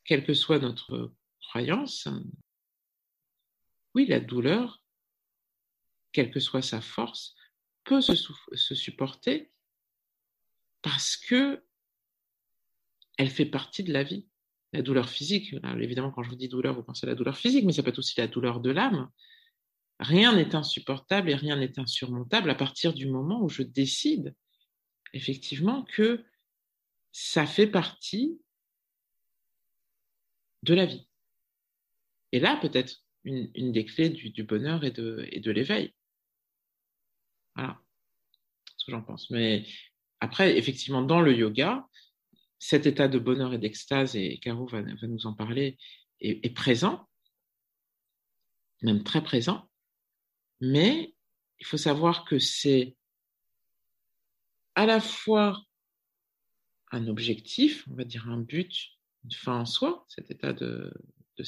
quelle que soit notre croyance. Oui, la douleur, quelle que soit sa force, peut se, se supporter parce que elle fait partie de la vie. La douleur physique, évidemment, quand je vous dis douleur, vous pensez à la douleur physique, mais ça peut être aussi la douleur de l'âme, Rien n'est insupportable et rien n'est insurmontable à partir du moment où je décide effectivement que ça fait partie de la vie. Et là, peut-être une, des clés du, bonheur et de, l'éveil. Voilà ce que j'en pense. Mais après, effectivement, dans le yoga, cet état de bonheur et d'extase, et Caro va, nous en parler, est présent, même très présent. Mais il faut savoir que c'est à la fois un objectif, on va dire un but, une fin en soi, cet état de, de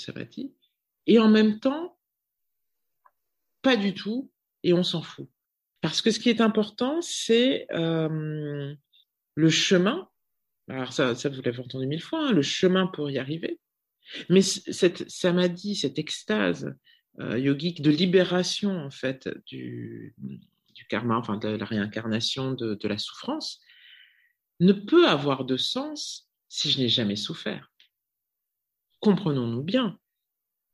et en même temps, pas du tout, et on s'en fout. Parce que ce qui est important, c'est euh, le chemin. Alors ça, vous l'avez entendu mille fois, hein, le chemin pour y arriver. Mais cette samadhi, cette extase, yogique de libération en fait du, du, karma, enfin de la réincarnation de, de la souffrance, ne peut avoir de sens si je n'ai jamais souffert. Comprenons-nous bien,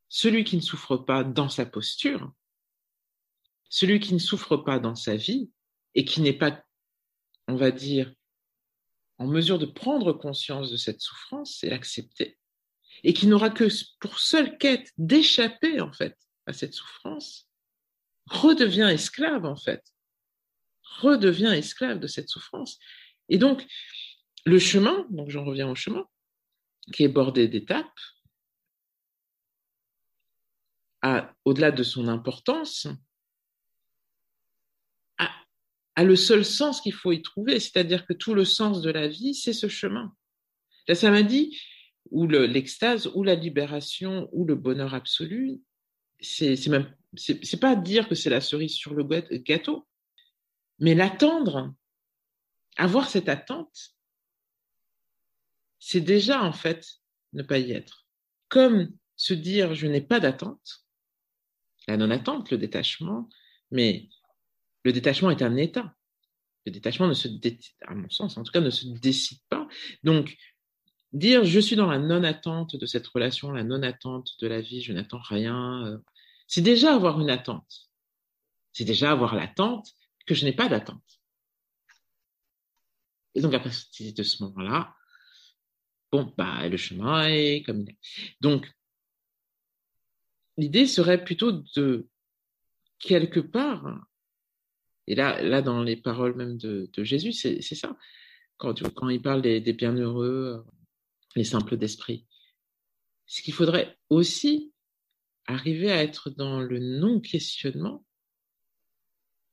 celui qui ne souffre pas dans sa posture, celui qui ne souffre pas dans sa vie et qui n'est pas, on va dire, en mesure de prendre conscience de cette souffrance et l'accepter, et qui n'aura que pour seule quête d'échapper en fait à cette souffrance, redevient esclave en fait, redevient esclave de cette souffrance. Et donc, le chemin, donc j'en reviens au chemin, qui est bordé d'étapes, au-delà de son importance, a, a, le seul sens qu'il faut y trouver, c'est-à-dire que tout le sens de la vie, c'est ce chemin. La samadhi, ou l'extase, ou la libération, ou le bonheur absolu, c'est même c'est pas dire que c'est la cerise sur le gâteau, mais l'attendre, avoir cette attente, c'est déjà en fait ne pas y être. Comme se dire je n'ai pas d'attente, la non-attente, le détachement, mais le détachement est un état. Le détachement ne se, à mon sens, en tout cas, ne se décide pas. Donc, dire je suis dans la non-attente de cette relation, la non-attente de la vie, je n'attends rien, euh, c'est déjà avoir une attente. C'est déjà avoir l'attente que je n'ai pas d'attente. Et donc, à partir de ce moment-là, bon, bah, le chemin est comme il est. Donc, l'idée serait plutôt de, quelque part, et là, là dans les paroles même de, Jésus, c'est ça. Quand, quand il parle des, des bienheureux, les simples d'esprit, c'est qu'il faudrait aussi arriver à être dans le non-questionnement,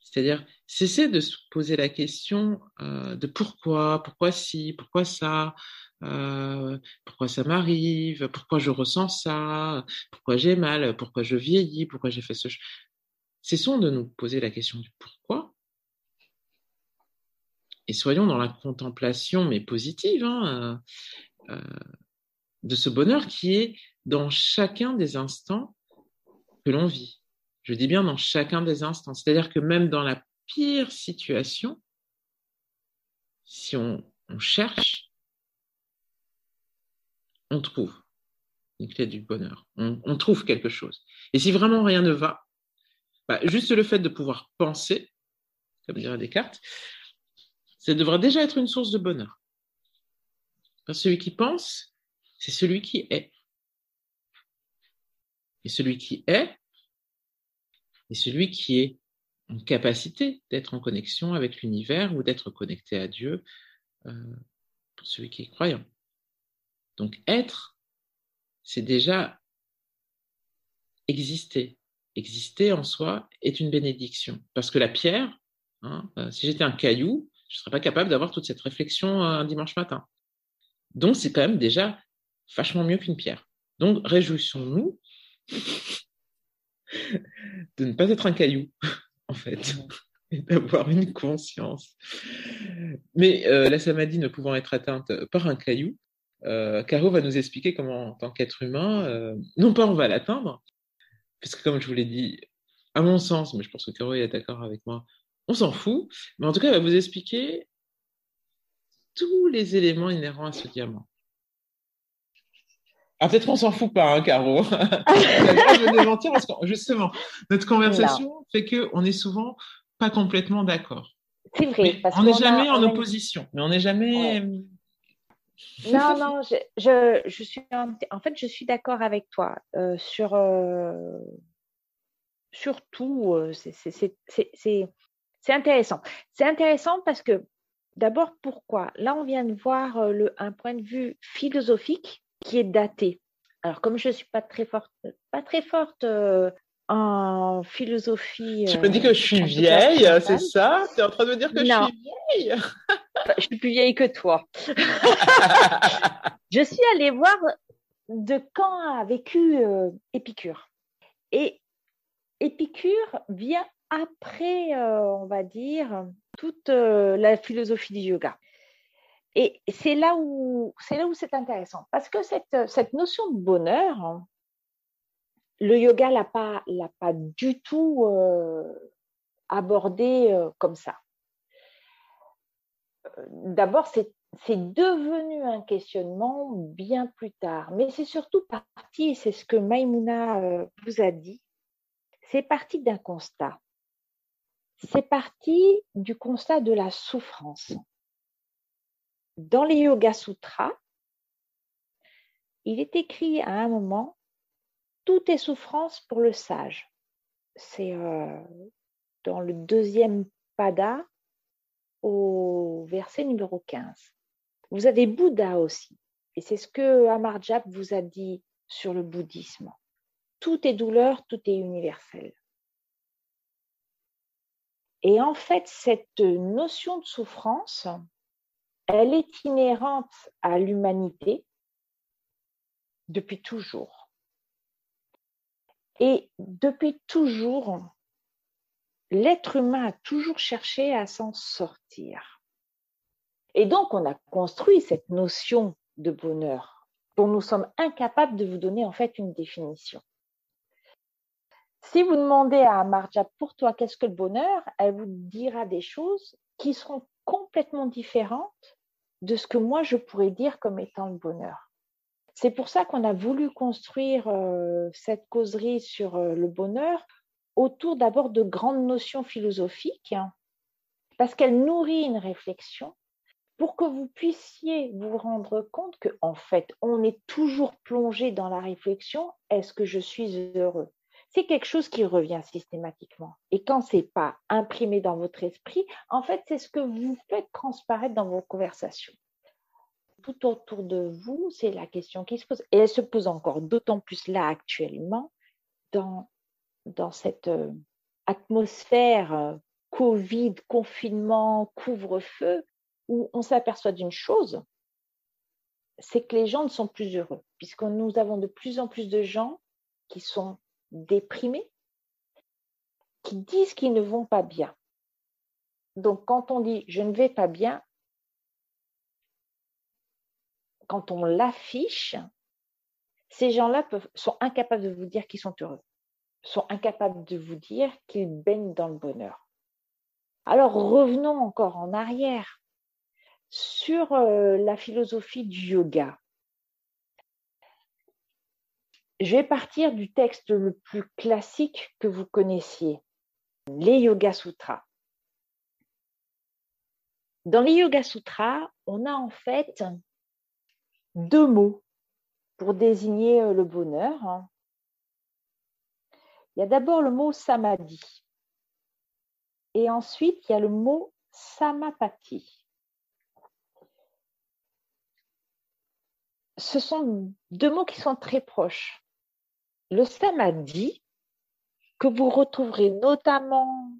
c'est-à-dire cesser de se poser la question euh, de pourquoi, pourquoi si, pourquoi ça, euh, pourquoi ça m'arrive, pourquoi je ressens ça, pourquoi j'ai mal, pourquoi je vieillis, pourquoi j'ai fait ce. Cessons de nous poser la question du pourquoi et soyons dans la contemplation, mais positive, hein, euh, de ce bonheur qui est dans chacun des instants que l'on vit. Je dis bien dans chacun des instants. C'est-à-dire que même dans la pire situation, si on, cherche, on trouve une clé du bonheur. On, trouve quelque chose. Et si vraiment rien ne va, bah, juste le fait de pouvoir penser, comme dirait Descartes, ça devrait déjà être une source de bonheur. Parce que celui qui pense, c'est celui qui est. Et celui qui est est celui qui est en capacité d'être en connexion avec l'univers ou d'être connecté à Dieu euh, pour celui qui est croyant. Donc être, c'est déjà exister. Exister en soi est une bénédiction. Parce que la pierre, hein, euh, si j'étais un caillou, je ne serais pas capable d'avoir toute cette réflexion euh, un dimanche matin. Donc c'est quand même déjà vachement mieux qu'une pierre. Donc, réjouissons-nous de ne pas être un caillou, en fait, et d'avoir une conscience. Mais euh, la samadhi ne pouvant être atteinte par un caillou, euh, Caro va nous expliquer comment, en tant qu'être humain, euh, non pas on va l'atteindre, parce que comme je vous l'ai dit, à mon sens, mais je pense que Caro est d'accord avec moi, on s'en fout, mais en tout cas, elle va vous expliquer tous les éléments inhérents à ce diamant. Ah, peut-être qu'on s'en fout pas, hein, Caro. je vais mentir parce que justement, notre conversation fait qu'on n'est souvent pas complètement d'accord. C'est vrai. on n'est jamais en opposition, mais on n'est jamais. non, non, je, je, suis en, fait, je suis d'accord avec toi euh, sur euh, surtout. Euh, c'est intéressant. C'est intéressant parce que d'abord, pourquoi? Là, on vient de voir le, un point de vue philosophique qui est daté. Alors, comme je ne suis pas très forte, pas très forte euh, en philosophie. Tu me dis que je suis euh, vieille, c'est ça? Tu es en train de me dire que je suis vieille? Je suis plus vieille que toi. je suis allée voir de quand a vécu euh, Épicure. Et Épicure vient après, on va dire, toute la philosophie du yoga. Et c'est là où c'est là où c'est intéressant parce que cette, cette notion de bonheur, le yoga l'a pas l'a pas du tout euh, abordé euh, comme ça. Euh, d'abord, c'est devenu un questionnement bien plus tard, mais c'est surtout parti, c'est ce que Maïmouna vous a dit, c'est parti d'un constat. C'est parti du constat de la souffrance dans les Yoga Sutras, il est écrit à un moment Tout est souffrance pour le sage. C'est euh, dans le deuxième pada au verset numéro 15. Vous avez Bouddha aussi. Et c'est ce que Amarjap vous a dit sur le bouddhisme. Tout est douleur, tout est universel. Et en fait, cette notion de souffrance, elle est inhérente à l'humanité depuis toujours. Et depuis toujours, l'être humain a toujours cherché à s'en sortir. Et donc, on a construit cette notion de bonheur dont nous sommes incapables de vous donner en fait une définition. Si vous demandez à Marja pour toi qu'est-ce que le bonheur, elle vous dira des choses qui seront complètement différentes de ce que moi je pourrais dire comme étant le bonheur. C'est pour ça qu'on a voulu construire euh, cette causerie sur euh, le bonheur autour d'abord de grandes notions philosophiques, hein, parce qu'elle nourrit une réflexion, pour que vous puissiez vous rendre compte que en fait, on est toujours plongé dans la réflexion est-ce que je suis heureux? C'est quelque chose qui revient systématiquement. Et quand c'est pas imprimé dans votre esprit, en fait, c'est ce que vous faites transparaître dans vos conversations. Tout autour de vous, c'est la question qui se pose. Et elle se pose encore d'autant plus là actuellement dans, dans cette euh, atmosphère euh, Covid, confinement, couvre-feu, où on s'aperçoit d'une chose, c'est que les gens ne sont plus heureux, puisque nous avons de plus en plus de gens qui sont déprimés, qui disent qu'ils ne vont pas bien. Donc quand on dit je ne vais pas bien, quand on l'affiche, ces gens-là sont incapables de vous dire qu'ils sont heureux, sont incapables de vous dire qu'ils baignent dans le bonheur. Alors revenons encore en arrière sur euh, la philosophie du yoga. Je vais partir du texte le plus classique que vous connaissiez, les Yoga Sutras. Dans les Yoga Sutras, on a en fait deux mots pour désigner euh, le bonheur. Il y a d'abord le mot samadhi et ensuite il y a le mot samapati. ce sont deux mots qui sont très proches. Le samadhi, que vous retrouverez notamment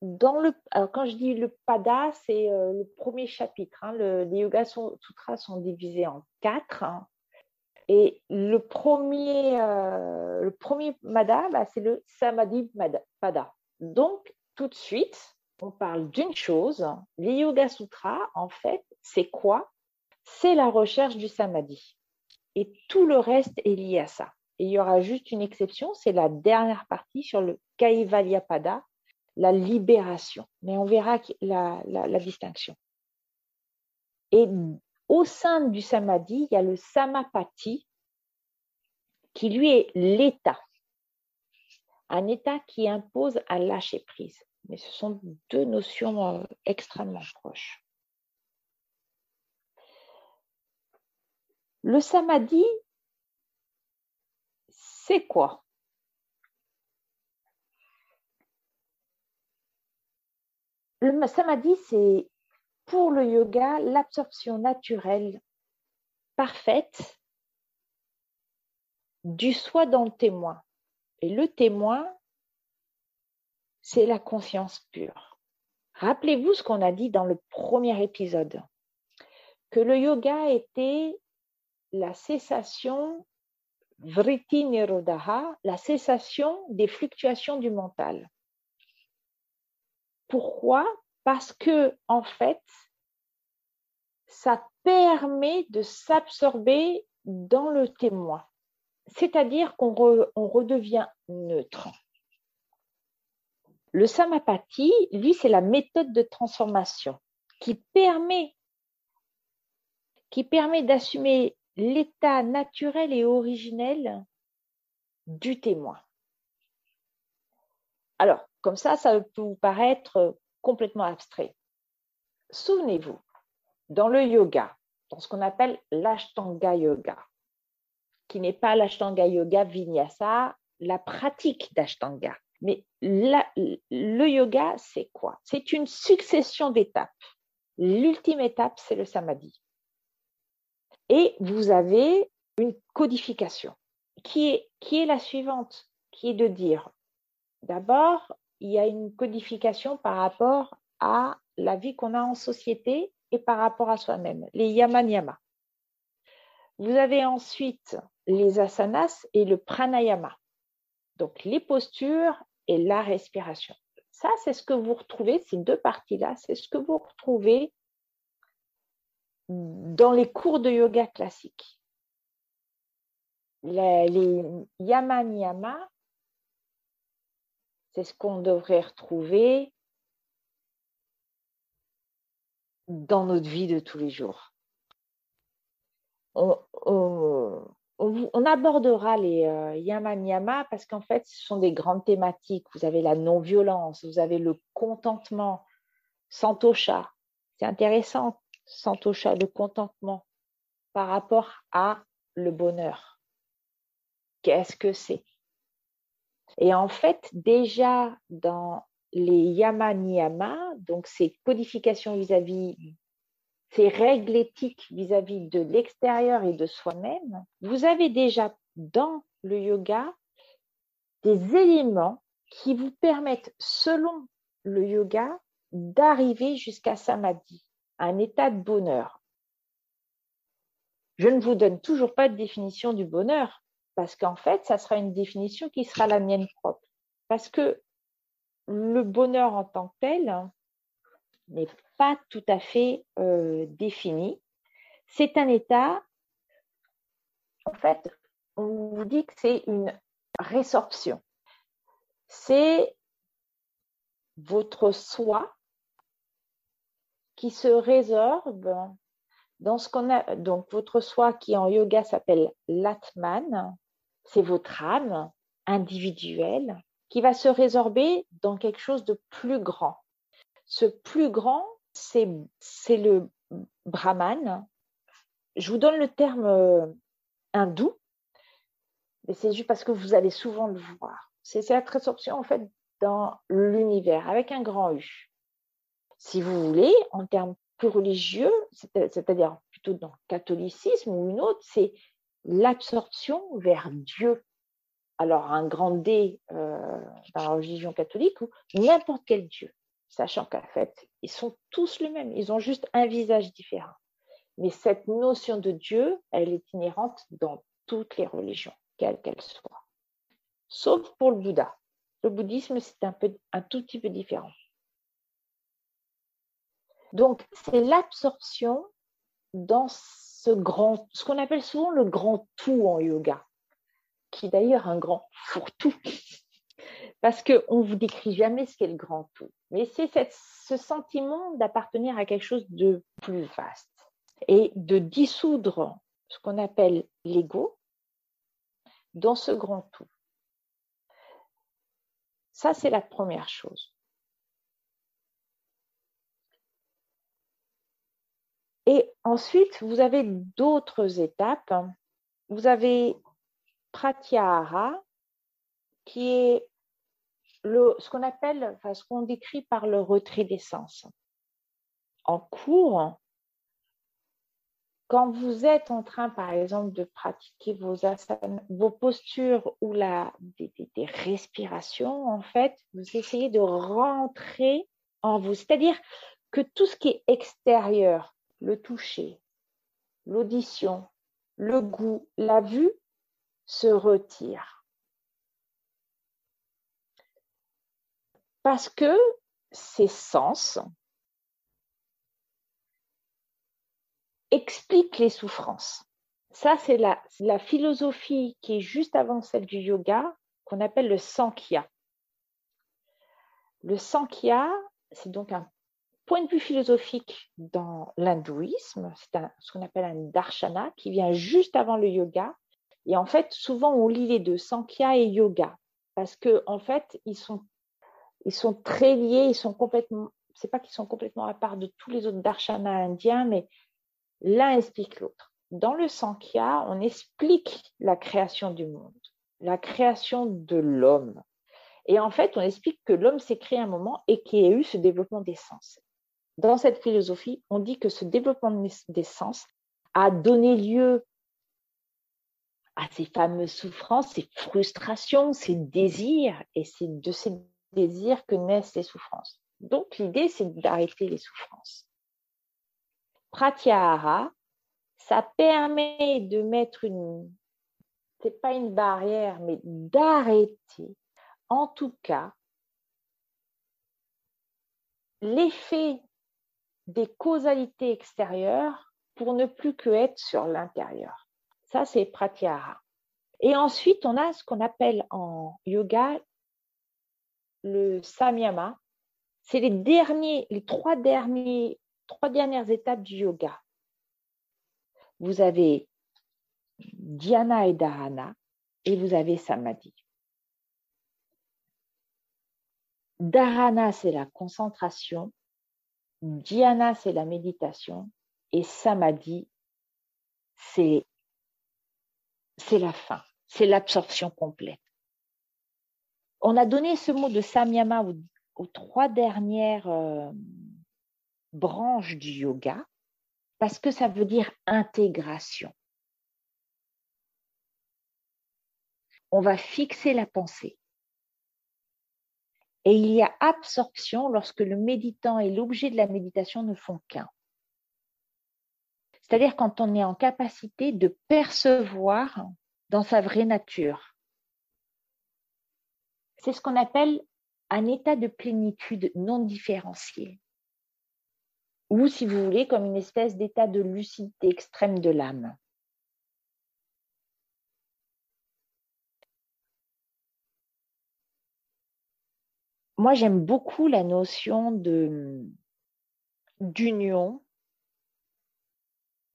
dans le. Alors, quand je dis le pada, c'est euh, le premier chapitre. Hein. les Yoga Sutras sont divisés en quatre. Hein. et le premier, euh, le premier mada, bah, c'est le samadhi pada. Donc, tout de suite, on parle d'une chose. Les Yoga Sutras, en fait, c'est quoi? C'est la recherche du samadhi. Et tout le reste est lié à ça. Et il y aura juste une exception, c'est la dernière partie sur le Kaivalyapada, la libération. Mais on verra la, distinction. Et au sein du samadhi, il y a le samapati, qui lui est l'état. Un état qui impose à lâcher prise. Mais ce sont deux notions euh, extrêmement proches. Le samadhi, c'est quoi? Le samadhi, c'est pour le yoga l'absorption naturelle, parfaite, du soi dans le témoin. Et le témoin, c'est la conscience pure. Rappelez-vous ce qu'on a dit dans le premier épisode, que le yoga était la cessation, vritti nirodha, la cessation des fluctuations du mental. Pourquoi? Parce que, en fait, ça permet de s'absorber dans le témoin, c'est-à-dire qu'on redevient neutre. Le samapati, lui, c'est la méthode de transformation qui permet d'assumer l'état naturel et originel du témoin. Alors, comme ça, ça peut vous paraître complètement abstrait. Souvenez-vous, dans le yoga, dans ce qu'on appelle l'ashtanga yoga, qui n'est pas l'ashtanga yoga vinyasa, la pratique d'ashtanga. Mais le yoga, c'est quoi? C'est une succession d'étapes. L'ultime étape, c'est le samadhi. Et vous avez une codification qui est, qui est la suivante, qui est de dire, d'abord, il y a une codification par rapport à la vie qu'on a en société et par rapport à soi-même, les yama-nyama. Vous avez ensuite les asanas et le pranayama, donc les postures et la respiration. Ça, c'est ce que vous retrouvez, ces deux parties-là, c'est ce que vous retrouvez dans les cours de yoga classiques. Les, les yama c'est ce qu'on devrait retrouver dans notre vie de tous les jours. On, abordera les euh, yama parce qu'en fait, ce sont des grandes thématiques. Vous avez la non-violence, vous avez le contentement, Santosha, c'est intéressant, Santosha, le contentement par rapport à le bonheur. Qu'est-ce que c'est? Et en fait, déjà dans les yama niyama, donc ces codifications vis-à-vis, ces règles éthiques vis-à-vis de l'extérieur et de soi-même, vous avez déjà dans le yoga des éléments qui vous permettent, selon le yoga, d'arriver jusqu'à samadhi, un état de bonheur. Je ne vous donne toujours pas de définition du bonheur, parce qu'en fait, ça sera une définition qui sera la mienne propre. Parce que le bonheur en tant que tel n'est pas tout à fait euh, défini. C'est un état, en fait, on vous dit que c'est une résorption. C'est votre soi qui se résorbe dans ce qu'on a. Donc, votre soi qui en yoga s'appelle l'Atman, c'est votre âme individuelle qui va se résorber dans quelque chose de plus grand. Ce plus grand, c'est le Brahman. Je vous donne le terme euh, hindou, mais c'est juste parce que vous allez souvent le voir. C'est cette résorption en fait dans l'univers avec un grand U. Si vous voulez, en termes plus religieux, c'est-à-dire plutôt dans le catholicisme ou une autre, c'est l'absorption vers Dieu alors un grand D euh, dans la religion catholique ou n'importe quel Dieu, sachant qu'en fait, ils sont tous les mêmes, ils ont juste un visage différent. Mais cette notion de Dieu, elle est inhérente dans toutes les religions, quelles qu'elles soient. Sauf pour le Bouddha. Le bouddhisme, c'est un tout petit peu différent. Donc, c'est l'absorption dans ce grand, ce qu'on appelle souvent le grand tout en yoga qui est d'ailleurs un grand fourre-tout, parce qu'on ne vous décrit jamais ce qu'est le grand tout. Mais c'est ce sentiment d'appartenir à quelque chose de plus vaste et de dissoudre ce qu'on appelle l'ego dans ce grand tout. Ça, c'est la première chose. Et ensuite, vous avez d'autres étapes. Vous avez pratyahara, qui est ce qu'on appelle, enfin, ce qu'on décrit par le retrait des sens. En cours, quand vous êtes en train, par exemple, de pratiquer vos, vos postures ou la, des, respirations, en fait, vous essayez de rentrer en vous. C'est-à-dire que tout ce qui est extérieur, le toucher, l'audition, le goût, la vue, se retire. Parce que ces sens expliquent les souffrances. Ça, c'est la, la, philosophie qui est juste avant celle du yoga, qu'on appelle le Sankhya. Le Sankhya, c'est donc un point de vue philosophique dans l'hindouisme, c'est ce qu'on appelle un darshana qui vient juste avant le yoga et en fait, souvent, on lit les deux, Sankhya et Yoga, parce que en fait, ils sont, ils sont très liés, ils sont complètement, c'est pas qu'ils sont complètement à part de tous les autres darshanas indiens, mais l'un explique l'autre. Dans le Sankhya, on explique la création du monde, la création de l'homme. Et en fait, on explique que l'homme s'est créé un moment et qu'il y a eu ce développement des sens. Dans cette philosophie, on dit que ce développement des sens a donné lieu à ces fameuses souffrances, ces frustrations, ces désirs, et c'est de ces désirs que naissent les souffrances. Donc l'idée, c'est d'arrêter les souffrances. Pratyahara, ça permet de mettre une, c'est pas une barrière, mais d'arrêter, en tout cas, l'effet des causalités extérieures pour ne plus que être sur l'intérieur. Ça, c'est pratyahara. Et ensuite, on a ce qu'on appelle en yoga le samyama. C'est les derniers, les trois derniers, trois dernières étapes du yoga. Vous avez dhyana et dharana et vous avez samadhi. Dharana, c'est la concentration. Dhyana, c'est la méditation, et samadhi, c'est la fin, c'est l'absorption complète. On a donné ce mot de samyama aux, trois dernières euh, branches du yoga parce que ça veut dire intégration. On va fixer la pensée. Et il y a absorption lorsque le méditant et l'objet de la méditation ne font qu'un. C'est-à-dire quand on est en capacité de percevoir dans sa vraie nature. C'est ce qu'on appelle un état de plénitude non différencié. Ou, si vous voulez, comme une espèce d'état de lucidité extrême de l'âme. Moi, j'aime beaucoup la notion de d'union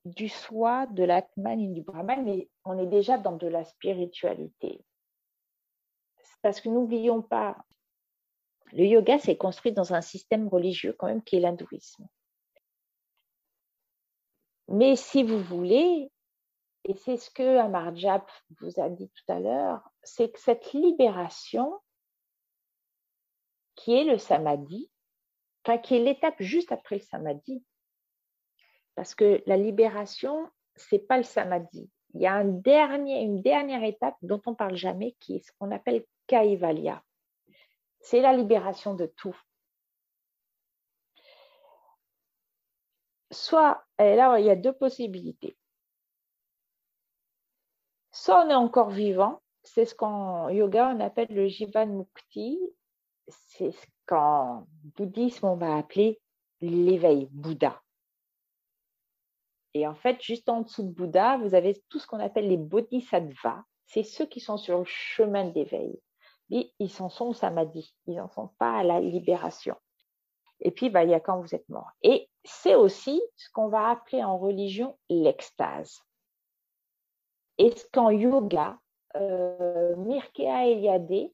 du soi, de l'Atman et du Brahman, mais on est déjà dans de la spiritualité. Parce que n'oublions pas, le yoga s'est construit dans un système religieux quand même qui est l'hindouisme. Mais si vous voulez, et c'est ce que Amarjap vous a dit tout à l'heure, c'est que cette libération qui est le samadhi, enfin qui est l'étape juste après le samadhi. Parce que la libération, c'est pas le samadhi. Il y a un dernier, une dernière étape dont on parle jamais, qui est ce qu'on appelle kaivalya. C'est la libération de tout. Soit, et là, il y a deux possibilités. Soit on est encore vivant, c'est ce qu'en yoga on appelle le Jivan Mukti, c'est ce qu'en bouddhisme on va appeler l'éveil Bouddha. Et en fait, juste en dessous de Bouddha, vous avez tout ce qu'on appelle les bodhisattvas. C'est ceux qui sont sur le chemin d'éveil. Ils s'en sont au samadhi, ils n'en sont pas à la libération. Et puis, bah, il y a quand vous êtes mort. Et c'est aussi ce qu'on va appeler en religion l'extase. Et ce qu'en yoga, euh, Mirkea Eliade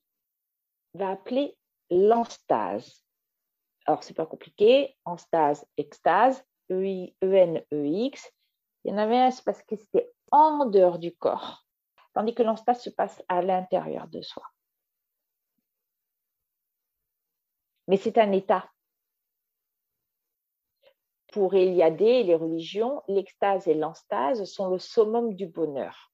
va appeler l'enstase. Alors, c'est pas compliqué. Enstase, extase, E-N-E-X. Il y en avait un, c'est parce que c'était en dehors du corps, tandis que l'enstase se passe à l'intérieur de soi. Mais c'est un état. Pour Eliade et les religions, l'extase et l'enstase sont le summum du bonheur.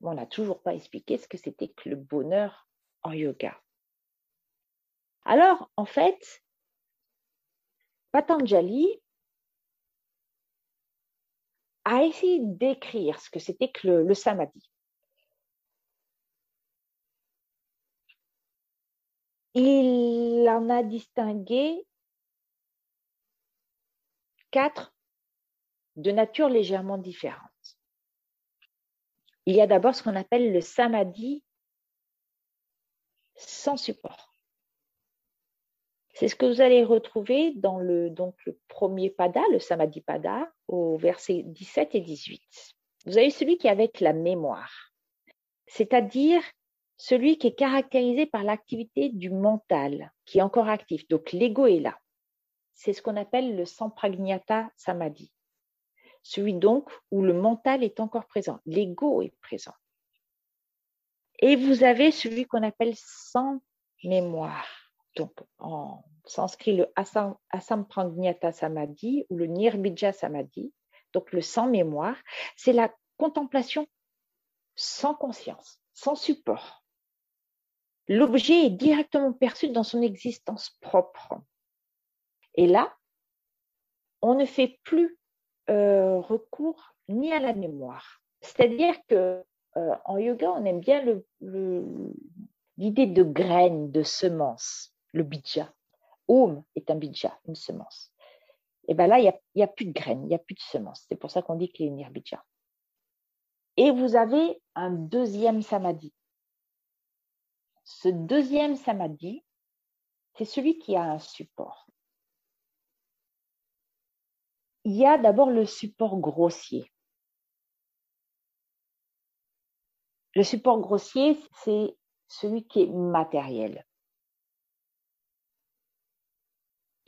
on n'a toujours pas expliqué ce que c'était que le bonheur en yoga. Alors, en fait, Patanjali a essayé d'écrire ce que c'était que le, samadhi. Il en a distingué quatre de nature légèrement différente. Il y a d'abord ce qu'on appelle le samadhi sans support. C'est ce que vous allez retrouver dans le, donc, le premier pada, le samadhi pada, au verset 17 et 18. Vous avez celui qui est avec la mémoire, c'est-à-dire celui qui est caractérisé par l'activité du mental, qui est encore actif. Donc l'ego est là. C'est ce qu'on appelle le sampragnata samadhi. Celui donc où le mental est encore présent, l'ego est présent. Et vous avez celui qu'on appelle sans mémoire donc en sanskrit le asampragnyata samadhi ou le nirbija samadhi, donc le sans mémoire, c'est la contemplation sans conscience, sans support. L'objet est directement perçu dans son existence propre. Et là, on ne fait plus euh, recours ni à la mémoire. C'est-à-dire que euh, yoga, on aime bien l'idée de graine, de semence le bija. Om est un bija, une semence. Et bien là, il n'y a, plus de graines, il n'y a plus de semences. C'est pour ça qu'on dit qu'il est nirbija. Et vous avez un deuxième samadhi. Ce deuxième samadhi, c'est celui qui a un support. Il y a d'abord le support grossier. Le support grossier, c'est celui qui est matériel.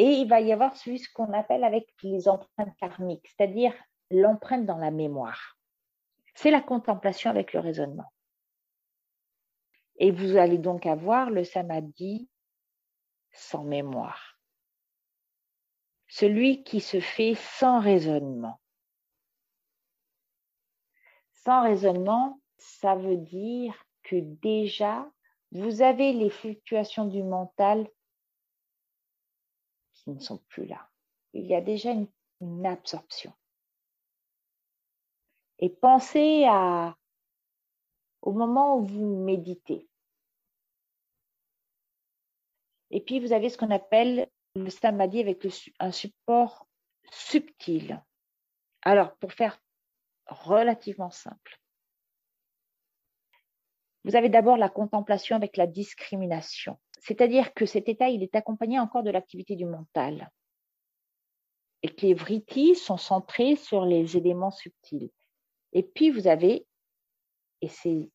Et il va y avoir celui ce qu'on appelle avec les empreintes karmiques, c'est-à-dire l'empreinte dans la mémoire. C'est la contemplation avec le raisonnement. Et vous allez donc avoir le samadhi sans mémoire. Celui qui se fait sans raisonnement. Sans raisonnement, ça veut dire que déjà, vous avez les fluctuations du mental ne sont plus là. Il y a déjà une, absorption. Et pensez à, au moment où vous méditez. Et puis, vous avez ce qu'on appelle le samadhi avec un support subtil. Alors, pour faire relativement simple, vous avez d'abord la contemplation avec la discrimination, c'est-à-dire que cet état, il est accompagné encore de l'activité du mental et que les vrittis sont centrés sur les éléments subtils. Et puis vous avez, et c'est,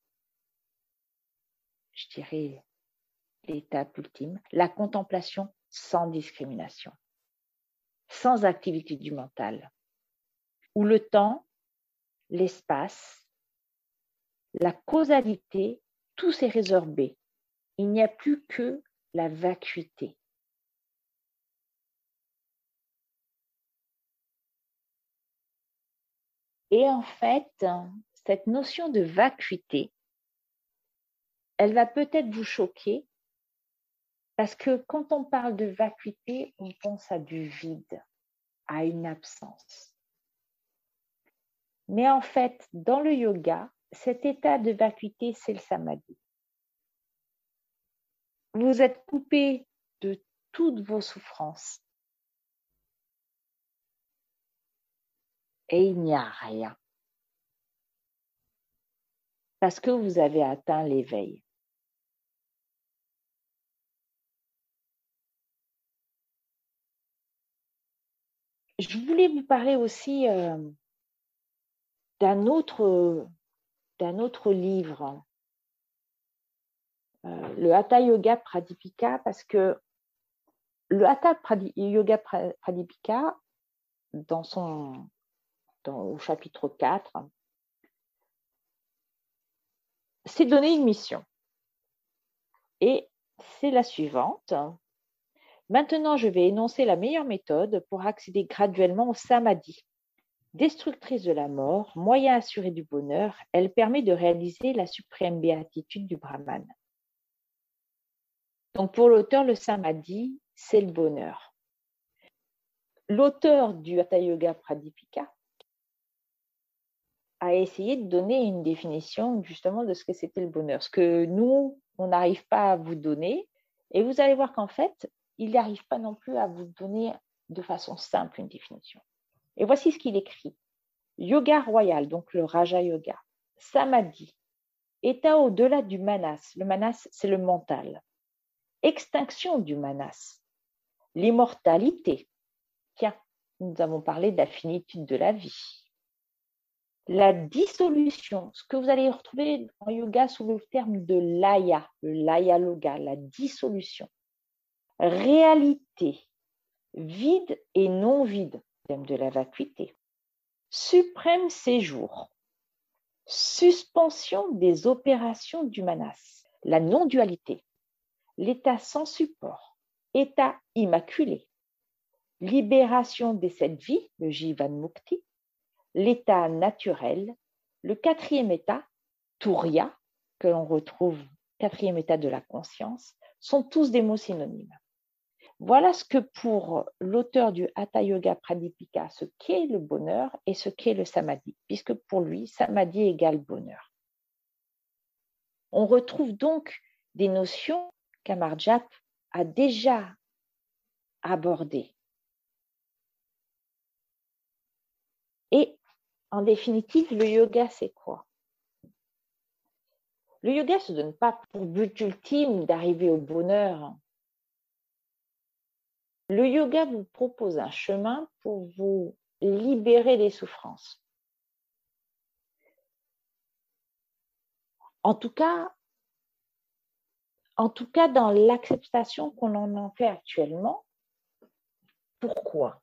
je dirais, l'étape ultime, la contemplation sans discrimination, sans activité du mental, où le temps, l'espace, la causalité, tout s'est résorbé. Il n'y a plus que la vacuité. Et en fait, cette notion de vacuité, elle va peut-être vous choquer parce que quand on parle de vacuité, on pense à du vide, à une absence. Mais en fait, dans le yoga, cet état de vacuité, c'est le samadhi. Vous êtes coupé de toutes vos souffrances. Et il n'y a rien. Parce que vous avez atteint l'éveil. Je voulais vous parler aussi euh, d'un autre d'un autre livre, euh, le Hatha Yoga Pradipika, parce que le Hatha Yoga Pradipika, dans son, au chapitre 4, s'est donné une mission. Et c'est la suivante. Maintenant, je vais énoncer la meilleure méthode pour accéder graduellement au samadhi. Destructrice de la mort, moyen assuré du bonheur, elle permet de réaliser la suprême béatitude du Brahman. Donc pour l'auteur, le samadhi, c'est le bonheur. L'auteur du Hatha Yoga Pradipika a essayé de donner une définition justement de ce que c'était le bonheur, ce que nous, on n'arrive pas à vous donner. Et vous allez voir qu'en fait, il n'arrive pas non plus à vous donner de façon simple une définition. Et voici ce qu'il écrit. Yoga royal, donc le Raja Yoga. Samadhi, état au-delà du manas. Le manas, c'est le mental. Extinction du manas. L'immortalité. Tiens, nous avons parlé de la finitude de la vie. La dissolution, ce que vous allez retrouver en yoga sous le terme de laya, le loga, la dissolution. Réalité, vide et non vide, thème de la vacuité. Suprême séjour. Suspension des opérations du manas. La non-dualité. L'état sans support. État immaculé. Libération des sept vies, le Jivan Mukti. L'état naturel. Le quatrième état, Turiya, que l'on retrouve, quatrième état de la conscience, sont tous des mots synonymes. Voilà ce que pour l'auteur du Hatha Yoga Pradipika, ce qu'est le bonheur et ce qu'est le samadhi, puisque pour lui, samadhi égale bonheur. On retrouve donc des notions qu'Amarjap a déjà abordées. Et en définitive, le yoga, c'est quoi? Le yoga ne se donne pas pour but ultime d'arriver au bonheur, le yoga vous propose un chemin pour vous libérer des souffrances. En tout cas, en tout cas dans l'acceptation qu'on en fait actuellement, Pourquoi?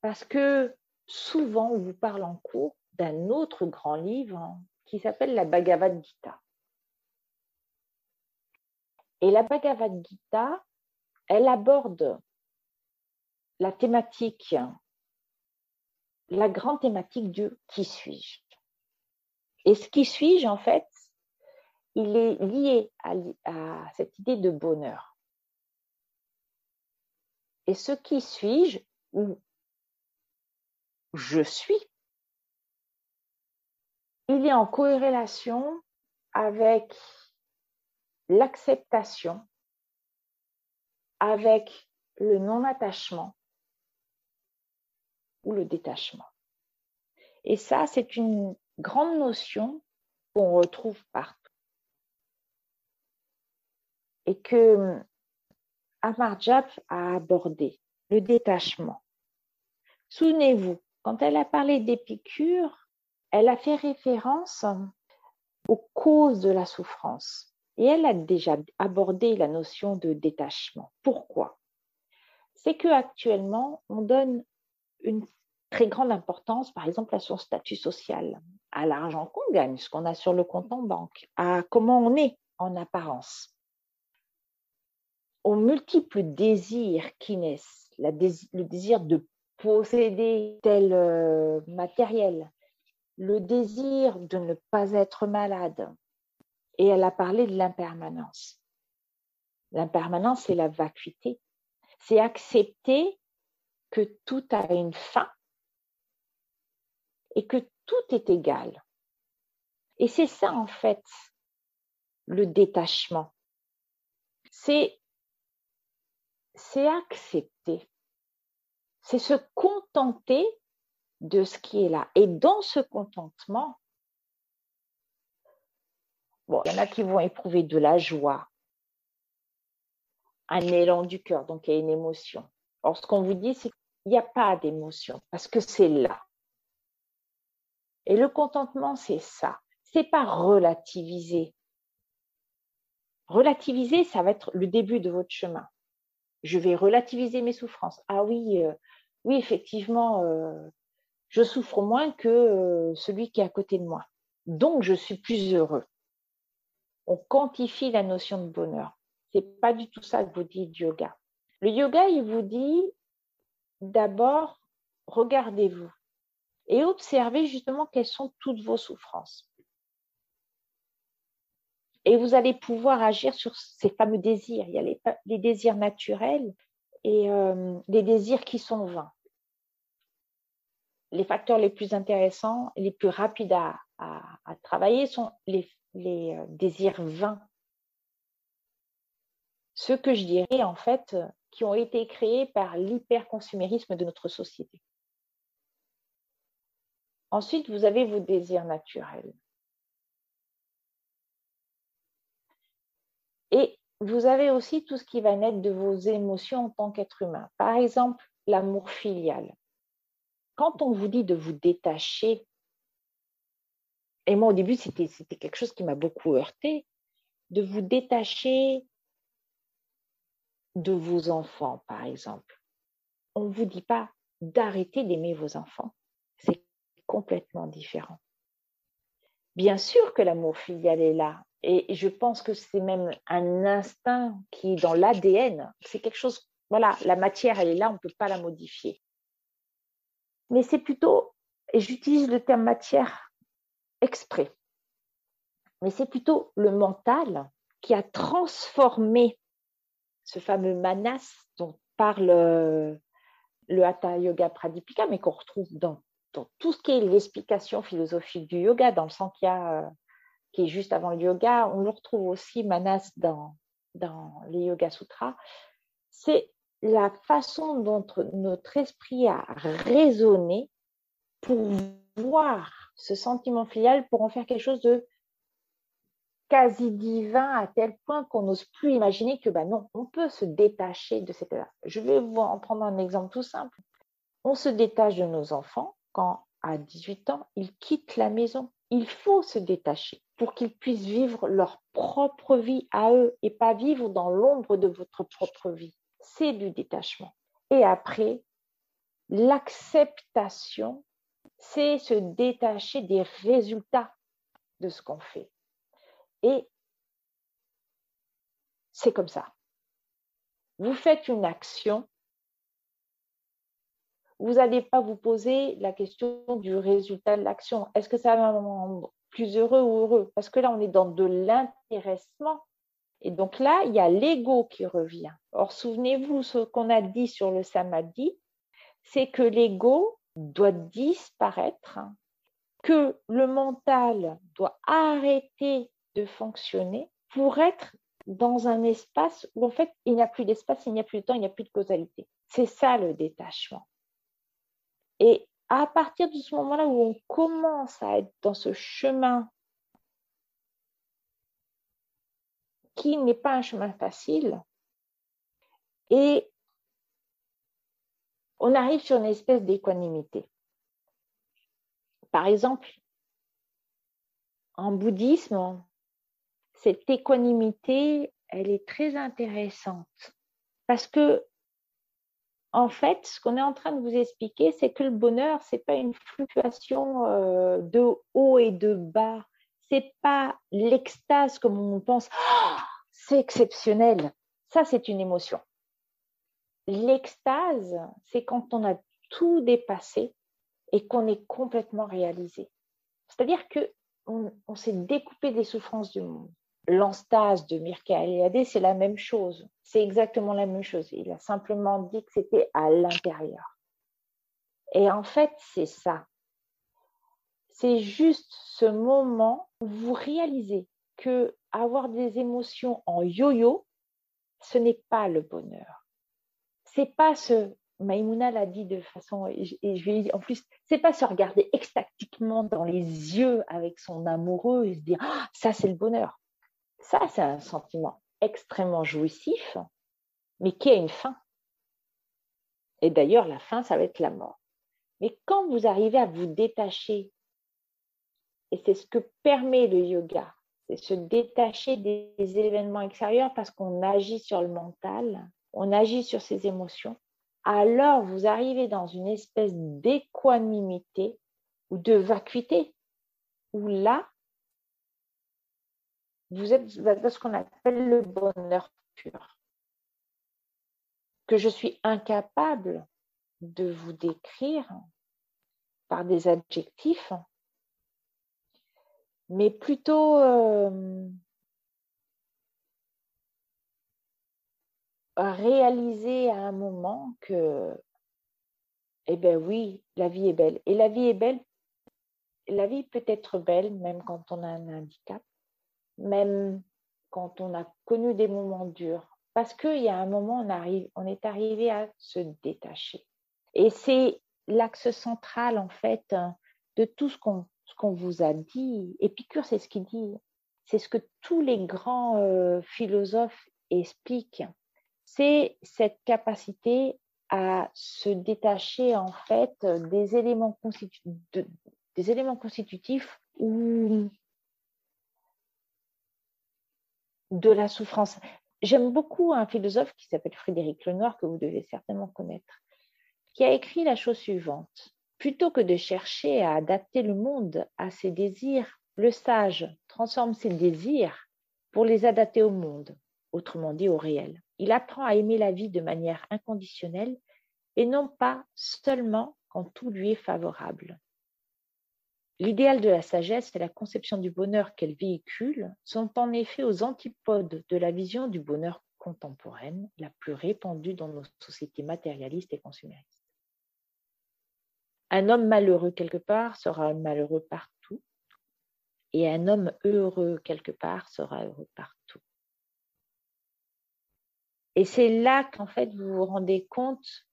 Parce que souvent, on vous parle en cours d'un autre grand livre qui s'appelle la Bhagavad Gita. Et la Bhagavad Gita, elle aborde la thématique, la grande thématique de qui suis-je? Et ce qui suis-je, en fait, il est lié à, à, cette idée de bonheur. Et ce qui suis-je, ou je suis, il est en corrélation avec l'acceptation, avec le non-attachement ou le détachement. Et ça, c'est une grande notion qu'on retrouve partout. Et que Amar a abordé, le détachement. Souvenez-vous, quand elle a parlé d'Épicure, elle a fait référence aux causes de la souffrance. Et elle a déjà abordé la notion de détachement. Pourquoi? C'est qu'actuellement, on donne une très grande importance, par exemple, à son statut social, à l'argent qu'on gagne, ce qu'on a sur le compte en banque, à comment on est en apparence, aux multiples désirs qui naissent, le désir de posséder tel euh, matériel, le désir de ne pas être malade, et elle a parlé de l'impermanence. L'impermanence, c'est la vacuité. C'est accepter que tout a une fin et que tout est égal. Et c'est ça, en fait, le détachement. C'est, c'est accepter. C'est se contenter de ce qui est là. Et dans ce contentement, Bon, il y en a qui vont éprouver de la joie, un élan du cœur, donc il y a une émotion. Or, ce qu'on vous dit, c'est qu'il n'y a pas d'émotion, parce que c'est là. Et le contentement, c'est ça. C'est pas relativiser. Relativiser, ça va être le début de votre chemin. Je vais relativiser mes souffrances. Ah oui, euh, oui, effectivement, euh, je souffre moins que euh, celui qui est à côté de moi. Donc, je suis plus heureux on quantifie la notion de bonheur. C'est pas du tout ça que vous dit le yoga. Le yoga, il vous dit d'abord, regardez-vous et observez justement quelles sont toutes vos souffrances. Et vous allez pouvoir agir sur ces fameux désirs. Il y a les, désirs naturels et euh, les désirs qui sont vains. Les facteurs les plus intéressants, les plus rapides à, travailler sont les euh, désirs vains. Ceux que je dirais en fait qui ont été créés par l'hyperconsumérisme de notre société. Ensuite, vous avez vos désirs naturels. Et vous avez aussi tout ce qui va naître de vos émotions en tant qu'être humain. Par exemple, l'amour filial. Quand on vous dit de vous détacher et moi, au début, c'était quelque chose qui m'a beaucoup heurté, de vous détacher de vos enfants, par exemple. On ne vous dit pas d'arrêter d'aimer vos enfants. C'est complètement différent. Bien sûr que l'amour filial est là. Et je pense que c'est même un instinct qui est dans l'ADN. C'est quelque chose, voilà, la matière, elle est là, on ne peut pas la modifier. Mais c'est plutôt, et j'utilise le terme matière exprès. Mais c'est plutôt le mental qui a transformé ce fameux manas dont parle euh, le Hatha Yoga Pradipika, mais qu'on retrouve dans, tout ce qui est l'explication philosophique du yoga, dans le Sankhya euh, qui est juste avant le yoga. On le retrouve aussi manas dans, les Yoga Sutras. C'est la façon dont notre esprit a raisonné pour voir ce sentiment filial pour en faire quelque chose de quasi divin à tel point qu'on n'ose plus imaginer que ben non, on peut se détacher de cet état. Je vais vous en prendre un exemple tout simple. On se détache de nos enfants quand à 18 ans, ils quittent la maison. Il faut se détacher pour qu'ils puissent vivre leur propre vie à eux et pas vivre dans l'ombre de votre propre vie. C'est du détachement. Et après, l'acceptation, c'est se détacher des résultats de ce qu'on fait. Et c'est comme ça. Vous faites une action, vous n'allez pas vous poser la question du résultat de l'action. Est-ce que ça va me rendre plus heureux ou heureux Parce que là, on est dans de l'intéressement. Et donc là, il y a l'ego qui revient. Or, souvenez-vous ce qu'on a dit sur le samadhi, c'est que l'ego doit disparaître, que le mental doit arrêter de fonctionner pour être dans un espace où en fait il n'y a plus d'espace, il n'y a plus de temps, il n'y a plus de causalité. C'est ça le détachement. Et à partir de ce moment-là où on commence à être dans ce chemin qui n'est pas un chemin facile, et on arrive sur une espèce d'équanimité. Par exemple, en bouddhisme, cette équanimité, elle est très intéressante parce que en fait, ce qu'on est en train de vous expliquer, c'est que le bonheur, c'est pas une fluctuation euh, de haut et de bas. C'est pas l'extase comme on pense. Ah, c'est exceptionnel. Ça, c'est une émotion. L'extase, c'est quand on a tout dépassé et qu'on est complètement réalisé. C'est-à-dire que on, s'est découpé des souffrances du monde. L'enstase de Mirka Eliade, c'est la même chose. C'est exactement la même chose. Il a simplement dit que c'était à l'intérieur. Et en fait, c'est ça. C'est juste ce moment où vous réalisez que avoir des émotions en yo-yo, ce n'est pas le bonheur. C'est pas ce Maïmouna l'a dit de façon, et je lui ai en plus, c'est pas se regarder extatiquement dans les yeux avec son amoureux et se dire, ah, ça c'est le bonheur. Ça, c'est un sentiment extrêmement jouissif, mais qui a une fin. Et d'ailleurs, la fin, ça va être la mort. Mais quand vous arrivez à vous détacher, et c'est ce que permet le yoga, c'est se détacher des événements extérieurs parce qu'on agit sur le mental, on agit sur ses émotions, alors vous arrivez dans une espèce d'équanimité ou de vacuité, où là, vous êtes dans ce qu'on appelle le bonheur pur, que je suis incapable de vous décrire par des adjectifs, mais plutôt euh, réaliser à un moment que, eh bien oui, la vie est belle. Et la vie est belle, la vie peut être belle même quand on a un handicap, même quand on a connu des moments durs. Parce qu'il y a un moment, on, arrive, on est arrivé à se détacher. Et c'est l'axe central, en fait, de tout ce qu'on qu'on vous a dit. Épicure, c'est ce qu'il dit. C'est ce que tous les grands euh, philosophes expliquent c'est cette capacité à se détacher en fait des éléments, des éléments constitutifs ou de la souffrance. J'aime beaucoup un philosophe qui s'appelle Frédéric Lenoir, que vous devez certainement connaître, qui a écrit la chose suivante. Plutôt que de chercher à adapter le monde à ses désirs, le sage transforme ses désirs pour les adapter au monde, autrement dit au réel. Il apprend à aimer la vie de manière inconditionnelle et non pas seulement quand tout lui est favorable. L'idéal de la sagesse et la conception du bonheur qu'elle véhicule sont en effet aux antipodes de la vision du bonheur contemporaine, la plus répandue dans nos sociétés matérialistes et consuméristes. Un homme malheureux quelque part sera malheureux partout, et un homme heureux quelque part sera heureux partout. Et c'est là qu'en fait, vous vous rendez compte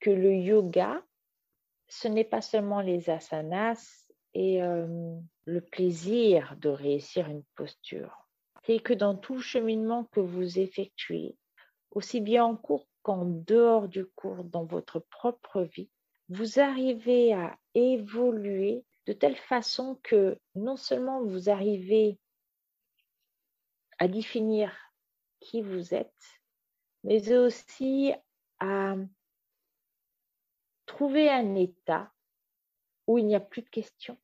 que le yoga, ce n'est pas seulement les asanas et euh, le plaisir de réussir une posture. C'est que dans tout cheminement que vous effectuez, aussi bien en cours qu'en dehors du cours, dans votre propre vie, vous arrivez à évoluer de telle façon que non seulement vous arrivez à définir qui vous êtes, mais aussi à trouver un état où il n'y a plus de questions.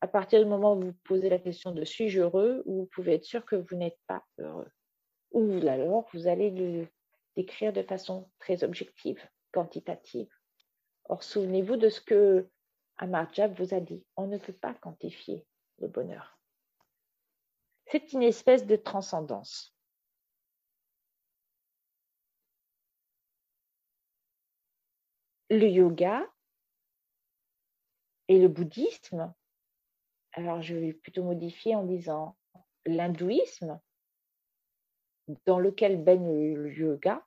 À partir du moment où vous posez la question de suis-je heureux, vous pouvez être sûr que vous n'êtes pas heureux. Ou alors vous allez le décrire de façon très objective, quantitative. Or, souvenez-vous de ce que Amar vous a dit. On ne peut pas quantifier le bonheur. C'est une espèce de transcendance. Le yoga et le bouddhisme, alors je vais plutôt modifier en disant l'hindouisme, dans lequel baigne le yoga,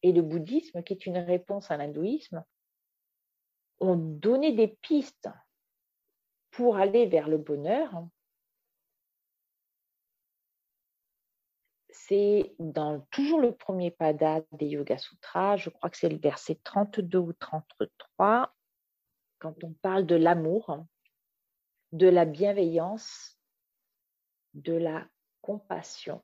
et le bouddhisme, qui est une réponse à l'hindouisme, ont donné des pistes pour aller vers le bonheur. C'est dans toujours le premier pada des Yoga Sutras, je crois que c'est le verset 32 ou 33, quand on parle de l'amour, de la bienveillance, de la compassion.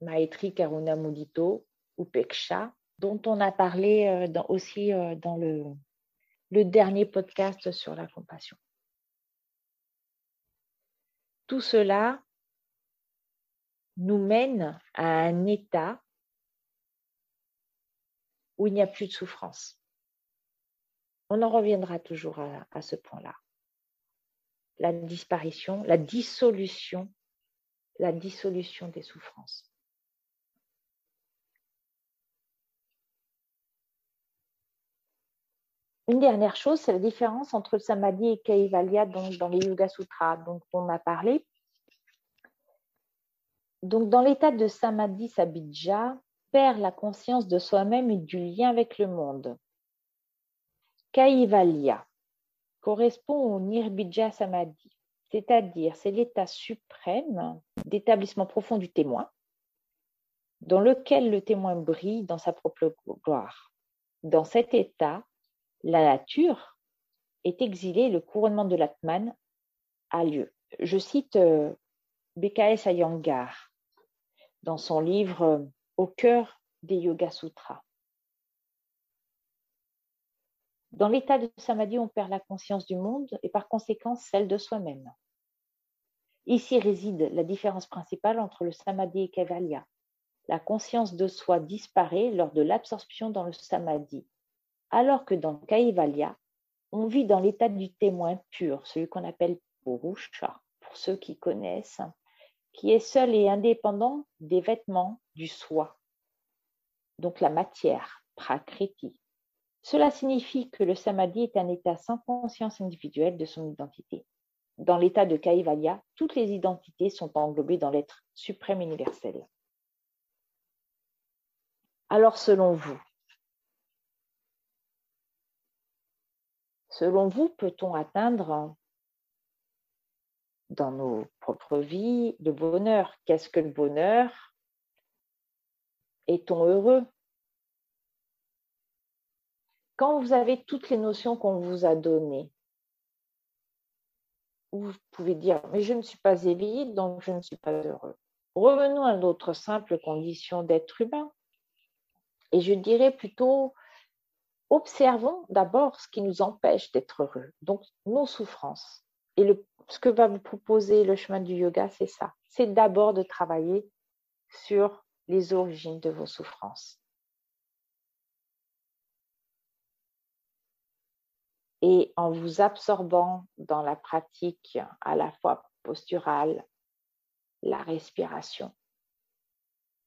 Maitri Karuna Mudito, Upeksha, dont on a parlé euh, aussi euh, dans le, le dernier podcast sur la compassion. Tout cela nous mène à un état où il n'y a plus de souffrance. On en reviendra toujours à, ce point-là. La disparition, la dissolution, la dissolution des souffrances. Une dernière chose, c'est la différence entre le samadhi et kaivalya dans les Yoga Sutras dont on a parlé. Donc, dans l'état de samadhi sabidja, perd la conscience de soi-même et du lien avec le monde. Kaivalya correspond au nirbija samadhi, c'est-à-dire c'est l'état suprême d'établissement profond du témoin, dans lequel le témoin brille dans sa propre gloire. Dans cet état, la nature est exilée, le couronnement de l'Atman a lieu. Je cite euh, BKS Ayangar dans son livre euh, Au cœur des Yoga Sutras. Dans l'état de samadhi, on perd la conscience du monde et par conséquent celle de soi-même. Ici réside la différence principale entre le samadhi et Kevalya. La conscience de soi disparaît lors de l'absorption dans le samadhi alors que dans Kaivalya, on vit dans l'état du témoin pur, celui qu'on appelle Purusha, pour ceux qui connaissent, qui est seul et indépendant des vêtements du soi, donc la matière, prakriti. Cela signifie que le samadhi est un état sans conscience individuelle de son identité. Dans l'état de Kaivalya, toutes les identités sont englobées dans l'être suprême universel. Alors selon vous, Selon vous, peut-on atteindre dans nos propres vies le bonheur Qu'est-ce que le bonheur? Est-on heureux? Quand vous avez toutes les notions qu'on vous a données, vous pouvez dire, mais je ne suis pas éveillé, donc je ne suis pas heureux. Revenons à notre simple condition d'être humain. Et je dirais plutôt, observons d'abord ce qui nous empêche d'être heureux, donc nos souffrances. Et ce que va vous proposer le chemin du yoga, c'est ça. C'est d'abord de travailler sur les origines de vos souffrances. Et en vous absorbant dans la pratique à la fois posturale, la respiration,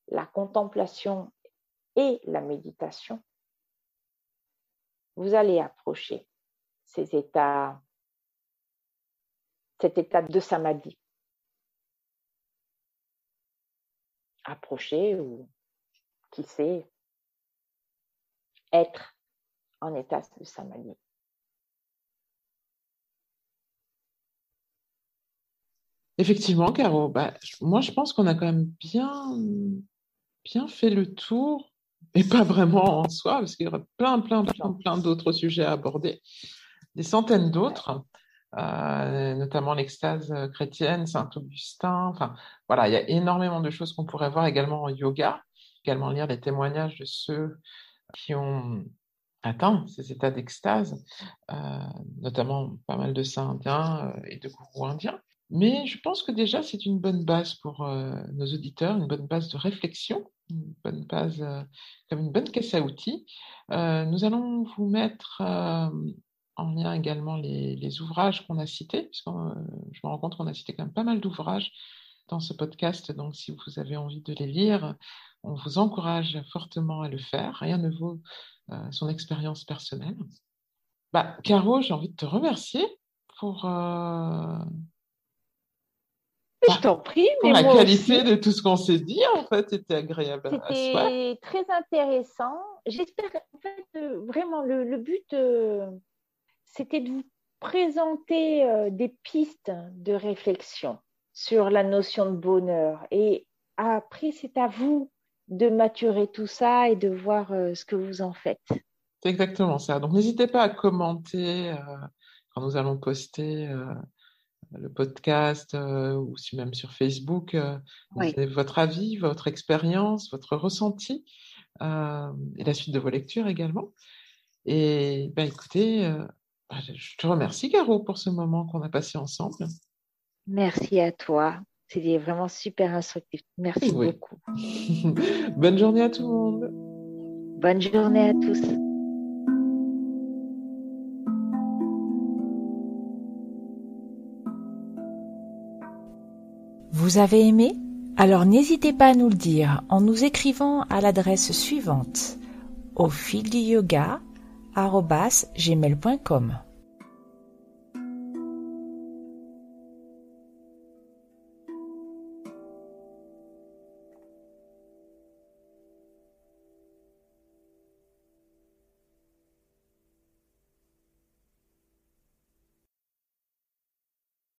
la contemplation et la méditation, vous allez approcher ces états, cet état de samadhi. Approcher ou, qui sait, être en état de samadhi. Effectivement, Caro, bah, moi je pense qu'on a quand même bien, bien fait le tour et pas vraiment en soi, parce qu'il y aurait plein, plein, plein, plein d'autres sujets à aborder, des centaines d'autres. Notamment l'extase chrétienne, Saint-Augustin. Enfin, voilà, il y a énormément de choses qu'on pourrait voir également en yoga, également lire des témoignages de ceux qui ont atteint ces états d'extase, notamment pas mal de saints indiens et de gourous indiens. Mais je pense que déjà, c'est une bonne base pour nos auditeurs, une bonne base de réflexion une bonne base, euh, comme une bonne caisse à outils. Euh, nous allons vous mettre euh, en lien également les, ouvrages qu'on a cités, puisque je me rends compte qu'on a cité quand même pas mal d'ouvrages dans ce podcast. Donc, si vous avez envie de les lire, on vous encourage fortement à le faire. Rien ne vaut son expérience personnelle. Bah, Caro, j'ai envie de te remercier pour je t'en prie. Mais la qualité de tout ce qu'on s'est dit, en fait, c'était agréable. C'était très intéressant. J'espère, en fait, euh, vraiment, le, but, euh, c'était de vous présenter euh, des pistes de réflexion sur la notion de bonheur. Et après, c'est à vous de maturer tout ça et de voir ce que vous en faites. C'est exactement ça. Donc, n'hésitez pas à commenter quand nous allons poster le podcast euh, ou si même sur Facebook, euh, votre avis, votre expérience, votre ressenti euh, et la suite de vos lectures également. Et ben, écoutez, bah, je te remercie, Caro, pour ce moment qu'on a passé ensemble. Merci à toi. C'était vraiment super instructif. Merci beaucoup. Bonne journée à tout le monde. Bonne journée à tous. Vous avez aimé? Alors n'hésitez pas à nous le dire en nous écrivant à l'adresse suivante au fil du yoga gmail.com.